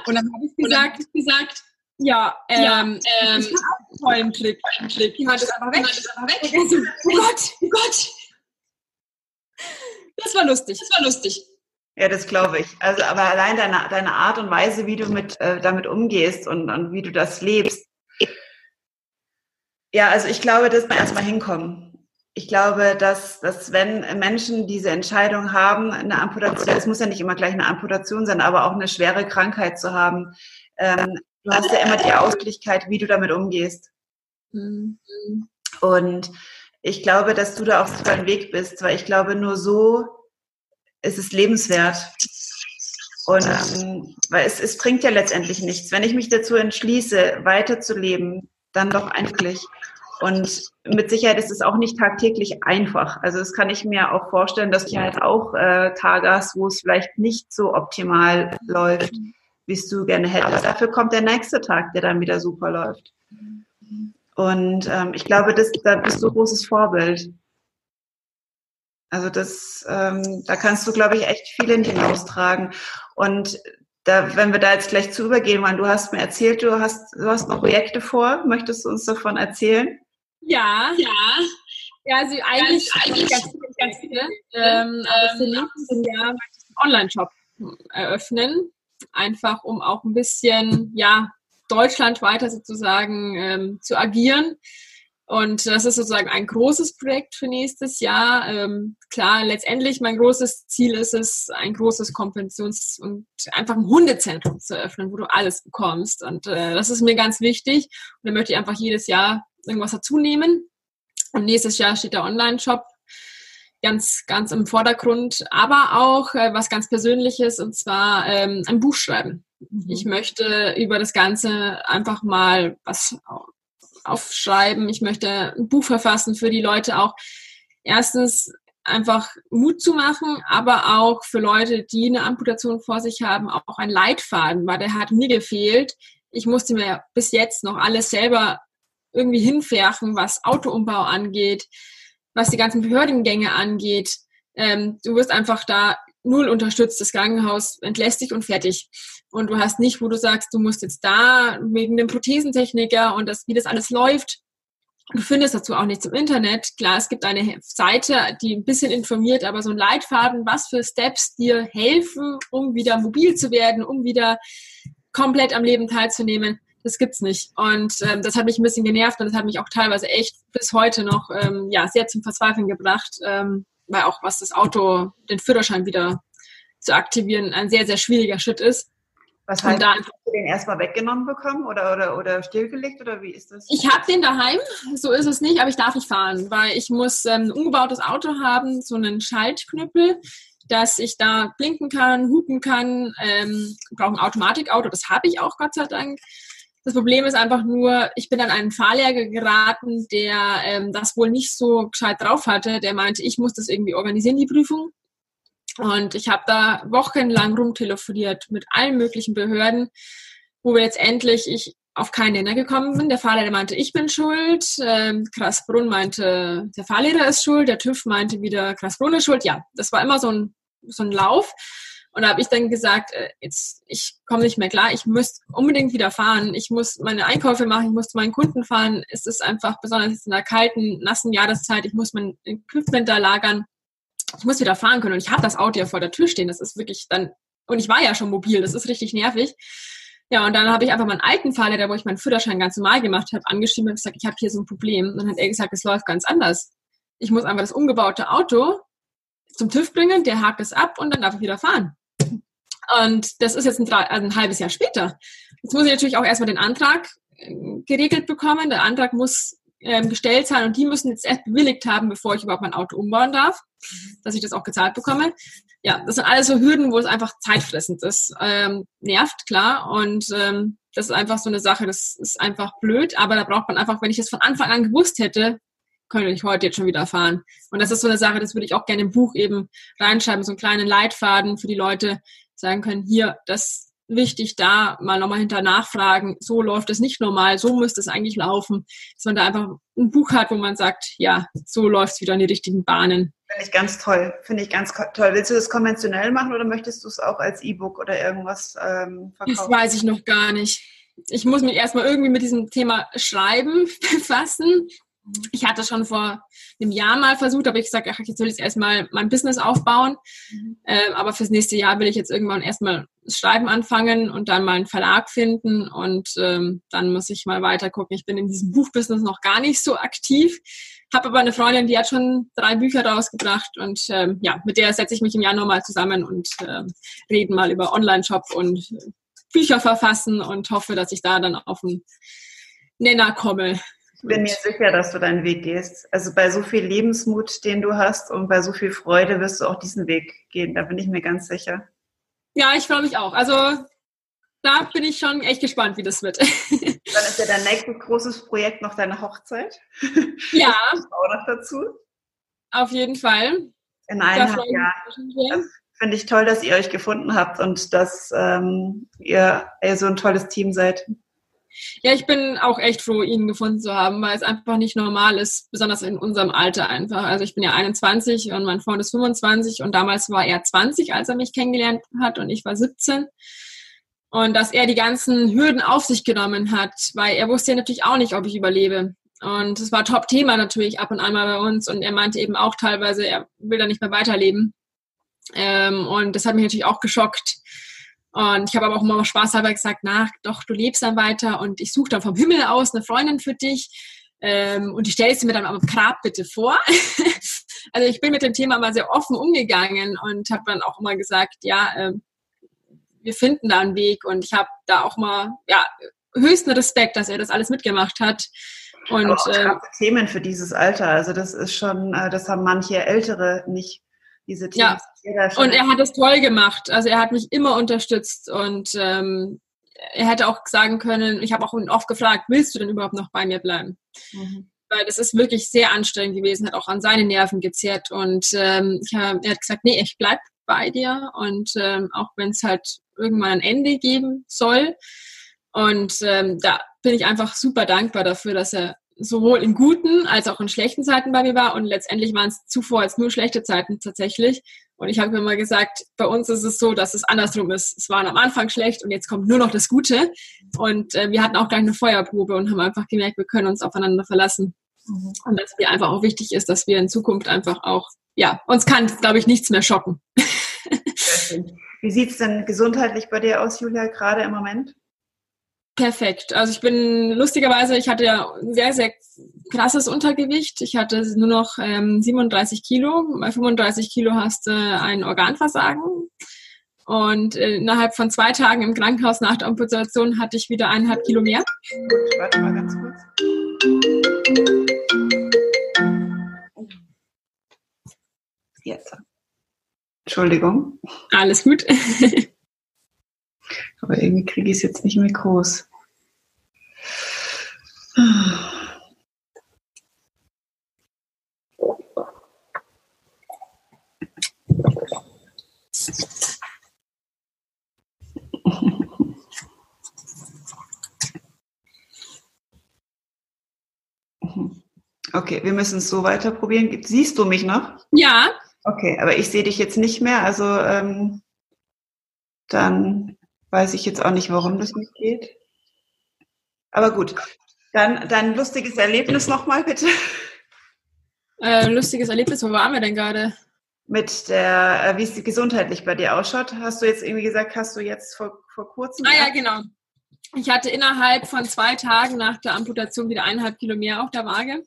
Speaker 2: Und dann habe ich gesagt, gesagt ja, ähm, ja, ähm, ich einen tollen Trick. Trick. Die Hand ist einfach weg. Ist einfach weg. So, oh Gott, oh Gott. Das war lustig. Das war lustig.
Speaker 3: Ja, das glaube ich. Also, aber allein deine, deine Art und Weise, wie du mit, äh, damit umgehst und, und wie du das lebst. Ja, also ich glaube, dass wir erstmal hinkommen. Ich glaube, dass, dass wenn Menschen diese Entscheidung haben, eine Amputation, es muss ja nicht immer gleich eine Amputation sein, aber auch eine schwere Krankheit zu haben, ähm, du hast ja immer die Ausglichkeit, wie du damit umgehst. Mhm. Und ich glaube, dass du da auf so einem Weg bist, weil ich glaube, nur so ist es lebenswert. Und ähm, weil es, es bringt ja letztendlich nichts. Wenn ich mich dazu entschließe, weiterzuleben, dann doch eigentlich. Und mit Sicherheit ist es auch nicht tagtäglich einfach. Also das kann ich mir auch vorstellen, dass ich halt auch äh, Tage hast, wo es vielleicht nicht so optimal läuft wie es du gerne hättest. Dafür kommt der nächste Tag, der dann wieder super läuft. Und ähm, ich glaube, das, da bist du ein großes Vorbild. Also das, ähm, da kannst du, glaube ich, echt viel hinaustragen. Und da, wenn wir da jetzt gleich zu übergehen wollen, du hast mir erzählt, du hast, du hast noch Projekte vor. Möchtest du uns davon erzählen?
Speaker 2: Ja, ja. Ja, also eigentlich, ja, eigentlich ganz, ganz viele. Ähm, aber für nächstes Jahr Online-Shop eröffnen einfach um auch ein bisschen, ja, Deutschland weiter sozusagen ähm, zu agieren. Und das ist sozusagen ein großes Projekt für nächstes Jahr. Ähm, klar, letztendlich mein großes Ziel ist es, ein großes Konventions- und einfach ein Hundezentrum zu öffnen, wo du alles bekommst. Und äh, das ist mir ganz wichtig. Und da möchte ich einfach jedes Jahr irgendwas dazu nehmen. Und nächstes Jahr steht der Online-Shop ganz, ganz im Vordergrund, aber auch äh, was ganz Persönliches und zwar ähm, ein Buch schreiben. Mhm. Ich möchte über das Ganze einfach mal was aufschreiben. Ich möchte ein Buch verfassen für die Leute auch. Erstens einfach Mut zu machen, aber auch für Leute, die eine Amputation vor sich haben, auch ein Leitfaden, weil der hat mir gefehlt. Ich musste mir bis jetzt noch alles selber irgendwie hinfärchen, was Autoumbau angeht, was die ganzen Behördengänge angeht. Ähm, du wirst einfach da null unterstützt. Das Krankenhaus entlässt dich und fertig. Und du hast nicht, wo du sagst, du musst jetzt da wegen dem Prothesentechniker und das, wie das alles läuft. Du findest dazu auch nichts im Internet. Klar, es gibt eine Seite, die ein bisschen informiert, aber so ein Leitfaden, was für Steps dir helfen, um wieder mobil zu werden, um wieder komplett am Leben teilzunehmen, das gibt's nicht. Und ähm, das hat mich ein bisschen genervt und das hat mich auch teilweise echt bis heute noch ähm, ja, sehr zum Verzweifeln gebracht, ähm, weil auch was das Auto, den Führerschein wieder zu aktivieren, ein sehr, sehr schwieriger Schritt ist.
Speaker 3: Was heißt, dann, hast du den erstmal weggenommen bekommen oder, oder, oder stillgelegt oder wie ist das?
Speaker 2: Ich habe den daheim, so ist es nicht, aber ich darf nicht fahren, weil ich muss ähm, ein umgebautes Auto haben, so einen Schaltknüppel, dass ich da blinken kann, hupen kann, ähm, brauche ein Automatikauto, das habe ich auch Gott sei Dank. Das Problem ist einfach nur, ich bin an einen Fahrlehrer geraten, der ähm, das wohl nicht so gescheit drauf hatte. Der meinte, ich muss das irgendwie organisieren, die Prüfung. Und ich habe da wochenlang rumtelefoniert mit allen möglichen Behörden, wo wir letztendlich ich auf keinen Nenner gekommen bin. Der Fahrlehrer meinte, ich bin schuld. Ähm, Krasbrunn meinte, der Fahrlehrer ist schuld. Der TÜV meinte wieder, Krasbrunn ist schuld. Ja, das war immer so ein, so ein Lauf. Und da habe ich dann gesagt, äh, jetzt, ich komme nicht mehr klar, ich muss unbedingt wieder fahren, ich muss meine Einkäufe machen, ich muss zu meinen Kunden fahren. Es ist einfach, besonders in der kalten, nassen Jahreszeit, ich muss mein Equipment da lagern. Ich muss wieder fahren können und ich habe das Auto ja vor der Tür stehen. Das ist wirklich dann, und ich war ja schon mobil, das ist richtig nervig. Ja, und dann habe ich einfach meinen alten Fahrer, der wo ich meinen Führerschein ganz normal gemacht habe, angeschrieben und gesagt, ich habe hier so ein Problem. Und dann hat er gesagt, es läuft ganz anders. Ich muss einfach das umgebaute Auto zum TÜV bringen, der hakt es ab und dann darf ich wieder fahren. Und das ist jetzt ein, also ein halbes Jahr später. Jetzt muss ich natürlich auch erstmal den Antrag äh, geregelt bekommen. Der Antrag muss ähm, gestellt sein und die müssen jetzt erst bewilligt haben, bevor ich überhaupt mein Auto umbauen darf, dass ich das auch gezahlt bekomme. Ja, das sind alles so Hürden, wo es einfach zeitfressend ist. Ähm, nervt, klar. Und ähm, das ist einfach so eine Sache, das ist einfach blöd, aber da braucht man einfach, wenn ich es von Anfang an gewusst hätte, könnte ich heute jetzt schon wieder fahren. Und das ist so eine Sache, das würde ich auch gerne im Buch eben reinschreiben, so einen kleinen Leitfaden für die Leute, sagen können, hier, das wichtig, da mal nochmal hinter nachfragen, so läuft es nicht normal, so müsste es eigentlich laufen, dass man da einfach ein Buch hat, wo man sagt, ja, so läuft es wieder in die richtigen Bahnen.
Speaker 3: Finde ich ganz toll, finde ich ganz toll. Willst du das konventionell machen oder möchtest du es auch als E-Book oder irgendwas ähm,
Speaker 2: verkaufen? Das weiß ich noch gar nicht. Ich muss mich erstmal irgendwie mit diesem Thema Schreiben befassen ich hatte schon vor einem Jahr mal versucht, aber ich gesagt, ach, jetzt soll ich erstmal mein Business aufbauen. Mhm. Äh, aber fürs nächste Jahr will ich jetzt irgendwann erstmal das Schreiben anfangen und dann mal einen Verlag finden und ähm, dann muss ich mal weiter gucken. Ich bin in diesem Buchbusiness noch gar nicht so aktiv, habe aber eine Freundin, die hat schon drei Bücher rausgebracht und ähm, ja, mit der setze ich mich im Januar mal zusammen und ähm, reden mal über Online-Shop und Bücher verfassen und hoffe, dass ich da dann auf einen Nenner komme
Speaker 3: bin mir sicher, dass du deinen Weg gehst. Also bei so viel Lebensmut, den du hast und bei so viel Freude wirst du auch diesen Weg gehen. Da bin ich mir ganz sicher.
Speaker 2: Ja, ich freue mich auch. Also da bin ich schon echt gespannt, wie das wird.
Speaker 3: Dann ist ja dein nächstes großes Projekt noch deine Hochzeit.
Speaker 2: Ja.
Speaker 3: auch noch dazu.
Speaker 2: Auf jeden Fall.
Speaker 3: In eineinhalb Jahren. Finde ich toll, dass ihr euch gefunden habt und dass ähm, ihr, ihr so ein tolles Team seid.
Speaker 2: Ja, ich bin auch echt froh, ihn gefunden zu haben, weil es einfach nicht normal ist, besonders in unserem Alter einfach. Also ich bin ja 21 und mein Freund ist 25 und damals war er 20, als er mich kennengelernt hat und ich war 17. Und dass er die ganzen Hürden auf sich genommen hat, weil er wusste ja natürlich auch nicht, ob ich überlebe. Und es war Top-Thema natürlich ab und an mal bei uns und er meinte eben auch teilweise, er will da nicht mehr weiterleben. Ähm, und das hat mich natürlich auch geschockt und ich habe aber auch immer spaßhalber gesagt, na, doch, du lebst dann weiter und ich suche dann vom Himmel aus eine Freundin für dich. Ähm, und die stellst du mir dann am Grab bitte vor. also ich bin mit dem Thema mal sehr offen umgegangen und habe dann auch immer gesagt, ja, äh, wir finden da einen Weg und ich habe da auch mal ja, höchsten Respekt, dass er das alles mitgemacht hat.
Speaker 3: Und äh, Themen für dieses Alter, also das ist schon, äh, das haben manche Ältere nicht diese
Speaker 2: Themen. Ja, und er hat es toll gemacht. Also er hat mich immer unterstützt und ähm, er hätte auch sagen können, ich habe auch oft gefragt, willst du denn überhaupt noch bei mir bleiben? Mhm. Weil das ist wirklich sehr anstrengend gewesen, hat auch an seine Nerven gezerrt und ähm, hab, er hat gesagt, nee, ich bleib bei dir und ähm, auch wenn es halt irgendwann ein Ende geben soll. Und ähm, da bin ich einfach super dankbar dafür, dass er sowohl in guten als auch in schlechten Zeiten bei mir war und letztendlich waren es zuvor jetzt nur schlechte Zeiten tatsächlich. Und ich habe mir mal gesagt, bei uns ist es so, dass es andersrum ist. Es war am Anfang schlecht und jetzt kommt nur noch das Gute. Und äh, wir hatten auch gleich eine Feuerprobe und haben einfach gemerkt, wir können uns aufeinander verlassen. Mhm. Und dass mir einfach auch wichtig ist, dass wir in Zukunft einfach auch, ja, uns kann, glaube ich, nichts mehr schocken.
Speaker 3: Wie sieht's denn gesundheitlich bei dir aus, Julia, gerade im Moment?
Speaker 2: Perfekt. Also ich bin lustigerweise, ich hatte ja ein sehr, sehr krasses Untergewicht. Ich hatte nur noch ähm, 37 Kilo. Bei 35 Kilo hast du ein Organversagen. Und äh, innerhalb von zwei Tagen im Krankenhaus nach der Amputation hatte ich wieder eineinhalb Kilo mehr. Warte mal ganz kurz.
Speaker 3: Jetzt. Entschuldigung.
Speaker 2: Alles gut.
Speaker 3: Aber irgendwie kriege ich es jetzt nicht mehr groß. Okay, wir müssen es so weiter probieren. Siehst du mich noch?
Speaker 2: Ja.
Speaker 3: Okay, aber ich sehe dich jetzt nicht mehr. Also ähm, dann weiß ich jetzt auch nicht, warum das nicht geht. Aber gut, dann dein lustiges Erlebnis nochmal bitte.
Speaker 2: Äh, lustiges Erlebnis, wo waren wir denn gerade?
Speaker 3: Mit der, äh, wie es gesundheitlich bei dir ausschaut. Hast du jetzt irgendwie gesagt, hast du jetzt vor, vor kurzem?
Speaker 2: Ah ja, genau. Ich hatte innerhalb von zwei Tagen nach der Amputation wieder eineinhalb Kilo mehr auf der Waage.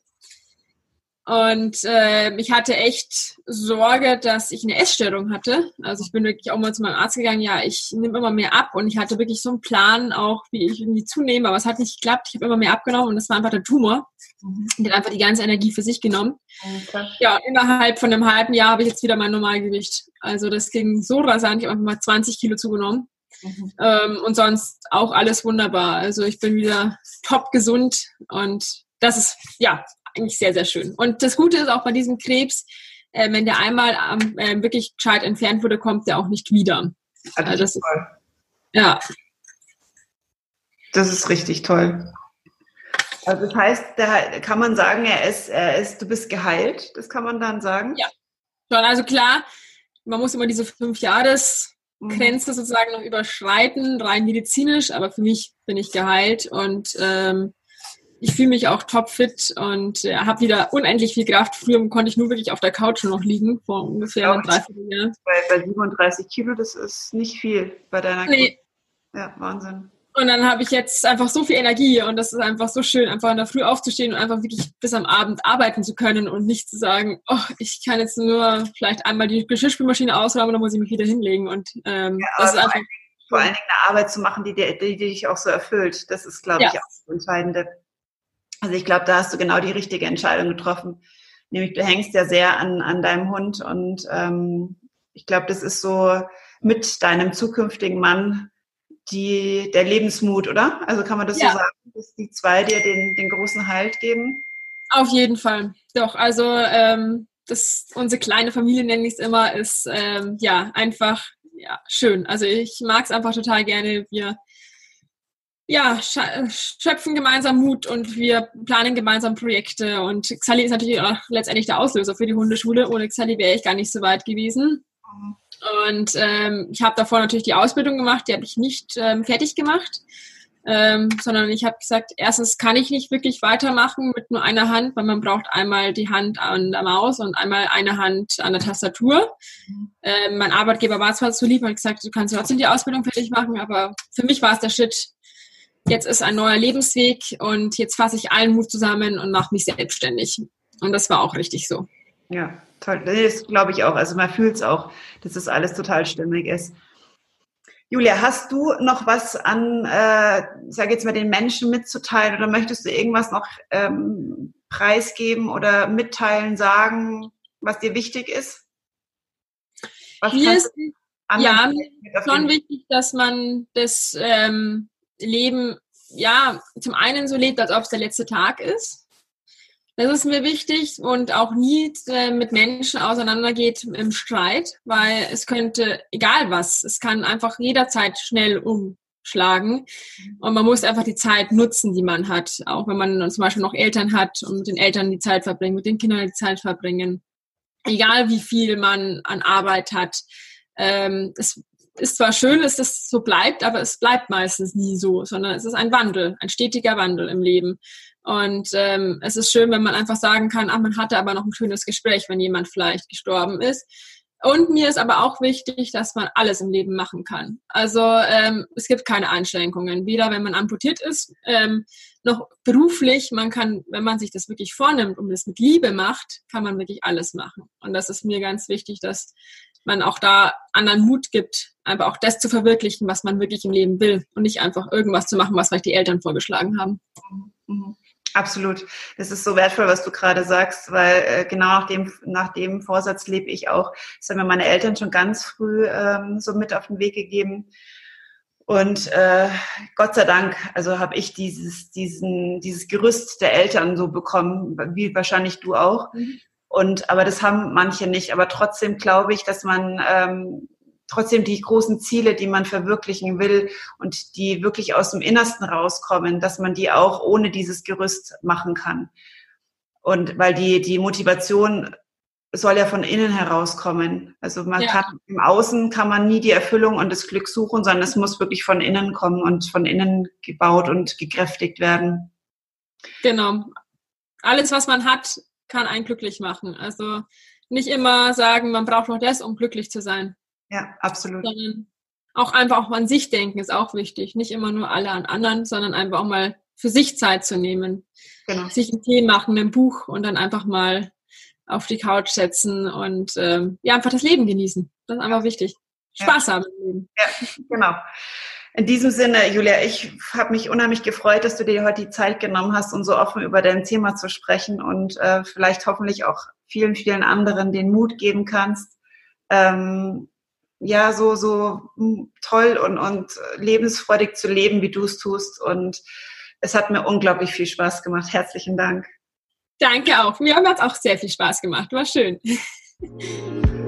Speaker 2: Und äh, ich hatte echt Sorge, dass ich eine Essstörung hatte. Also ich bin wirklich auch mal zu meinem Arzt gegangen, ja, ich nehme immer mehr ab und ich hatte wirklich so einen Plan auch, wie ich irgendwie zunehme, aber es hat nicht geklappt. Ich habe immer mehr abgenommen und das war einfach der Tumor. Mhm. Der hat einfach die ganze Energie für sich genommen. Okay. Ja, innerhalb von einem halben Jahr habe ich jetzt wieder mein Normalgewicht. Also das ging so rasant, ich habe einfach mal 20 Kilo zugenommen. Mhm. Ähm, und sonst auch alles wunderbar. Also ich bin wieder top gesund und das ist ja eigentlich sehr, sehr schön. Und das Gute ist auch bei diesem Krebs, äh, wenn der einmal äh, wirklich gescheit entfernt wurde, kommt der auch nicht wieder.
Speaker 3: Also das ist,
Speaker 2: ja.
Speaker 3: Das ist richtig toll. Also das heißt, der, kann man sagen, er ist, er ist, du bist geheilt, das kann man dann sagen?
Speaker 2: Ja. Schon, also klar, man muss immer diese fünf Jahres Grenze mhm. sozusagen noch überschreiten, rein medizinisch, aber für mich bin ich geheilt und ähm, ich fühle mich auch topfit und äh, habe wieder unendlich viel Kraft. Früher konnte ich nur wirklich auf der Couch noch liegen, vor ungefähr einem
Speaker 3: Dreivierteljahr. Bei, bei 37 Kilo, das ist nicht viel bei deiner nee. Ja, Wahnsinn.
Speaker 2: Und dann habe ich jetzt einfach so viel Energie und das ist einfach so schön, einfach in der Früh aufzustehen und einfach wirklich bis am Abend arbeiten zu können und nicht zu sagen, oh, ich kann jetzt nur vielleicht einmal die Geschirrspülmaschine ausräumen, dann muss ich mich wieder hinlegen. Und ähm, ja, das ist einfach
Speaker 3: vor allen Dingen eine Arbeit zu machen, die, die, die dich auch so erfüllt. Das ist, glaube ja. ich, auch das Entscheidende. Also ich glaube, da hast du genau die richtige Entscheidung getroffen. Nämlich du hängst ja sehr an, an deinem Hund und ähm, ich glaube, das ist so mit deinem zukünftigen Mann die, der Lebensmut, oder? Also kann man das ja. so sagen, dass die zwei dir den, den großen Halt geben?
Speaker 2: Auf jeden Fall. Doch, also ähm, das, unsere kleine Familie nenne ich es immer, ist ähm, ja einfach ja, schön. Also ich mag es einfach total gerne. Wir ja, schöpfen gemeinsam Mut und wir planen gemeinsam Projekte. Und Xali ist natürlich auch letztendlich der Auslöser für die Hundeschule. Ohne Xali wäre ich gar nicht so weit gewesen. Und ähm, ich habe davor natürlich die Ausbildung gemacht, die habe ich nicht ähm, fertig gemacht, ähm, sondern ich habe gesagt, erstens kann ich nicht wirklich weitermachen mit nur einer Hand, weil man braucht einmal die Hand an der Maus und einmal eine Hand an der Tastatur. Ähm, mein Arbeitgeber war zwar zu lieb und hat gesagt, du kannst trotzdem die Ausbildung fertig machen, aber für mich war es der Schritt, jetzt ist ein neuer Lebensweg und jetzt fasse ich allen Mut zusammen und mache mich selbstständig. Und das war auch richtig so.
Speaker 3: Ja, toll. Das glaube ich auch. Also man fühlt es auch, dass das alles total stimmig ist. Julia, hast du noch was an, äh, sage jetzt mal, den Menschen mitzuteilen oder möchtest du irgendwas noch ähm, preisgeben oder mitteilen, sagen, was dir wichtig ist?
Speaker 2: Was Mir ist ja schon wichtig, dass man das ähm, Leben ja zum einen so lebt, als ob es der letzte Tag ist. Das ist mir wichtig und auch nie äh, mit Menschen auseinandergeht im Streit, weil es könnte, egal was, es kann einfach jederzeit schnell umschlagen und man muss einfach die Zeit nutzen, die man hat. Auch wenn man zum Beispiel noch Eltern hat und mit den Eltern die Zeit verbringen, mit den Kindern die Zeit verbringen. Egal wie viel man an Arbeit hat. Ähm, es ist zwar schön, dass das so bleibt, aber es bleibt meistens nie so, sondern es ist ein Wandel, ein stetiger Wandel im Leben. Und ähm, es ist schön, wenn man einfach sagen kann, ach, man hatte aber noch ein schönes Gespräch, wenn jemand vielleicht gestorben ist. Und mir ist aber auch wichtig, dass man alles im Leben machen kann. Also ähm, es gibt keine Einschränkungen, weder wenn man amputiert ist, ähm, noch beruflich. Man kann, wenn man sich das wirklich vornimmt und das mit Liebe macht, kann man wirklich alles machen. Und das ist mir ganz wichtig, dass man auch da anderen Mut gibt, einfach auch das zu verwirklichen, was man wirklich im Leben will und nicht einfach irgendwas zu machen, was vielleicht die Eltern vorgeschlagen haben.
Speaker 3: Mhm. Absolut. Das ist so wertvoll, was du gerade sagst, weil äh, genau nach dem, nach dem Vorsatz lebe ich auch. Das haben mir meine Eltern schon ganz früh ähm, so mit auf den Weg gegeben. Und äh, Gott sei Dank, also habe ich dieses, diesen, dieses Gerüst der Eltern so bekommen, wie wahrscheinlich du auch. Mhm. Und aber das haben manche nicht. Aber trotzdem glaube ich, dass man ähm, trotzdem die großen Ziele, die man verwirklichen will und die wirklich aus dem Innersten rauskommen, dass man die auch ohne dieses Gerüst machen kann. Und weil die, die Motivation soll ja von innen herauskommen. Also man ja. kann im Außen kann man nie die Erfüllung und das Glück suchen, sondern es muss wirklich von innen kommen und von innen gebaut und gekräftigt werden.
Speaker 2: Genau. Alles, was man hat, kann einen glücklich machen. Also nicht immer sagen, man braucht noch das, um glücklich zu sein.
Speaker 3: Ja, absolut.
Speaker 2: Sondern auch einfach auch an sich denken ist auch wichtig. Nicht immer nur alle an anderen, sondern einfach auch mal für sich Zeit zu nehmen. Genau. Sich einen Tee machen, ein Buch und dann einfach mal auf die Couch setzen und ähm, ja, einfach das Leben genießen. Das ist einfach wichtig. Spaß ja. haben im Leben.
Speaker 3: Ja, genau. In diesem Sinne, Julia, ich habe mich unheimlich gefreut, dass du dir heute die Zeit genommen hast, um so offen über dein Thema zu sprechen und äh, vielleicht hoffentlich auch vielen, vielen anderen den Mut geben kannst, ähm, ja, so, so hm, toll und, und lebensfreudig zu leben, wie du es tust. Und es hat mir unglaublich viel Spaß gemacht. Herzlichen Dank.
Speaker 2: Danke auch. Mir hat es auch sehr viel Spaß gemacht. War schön.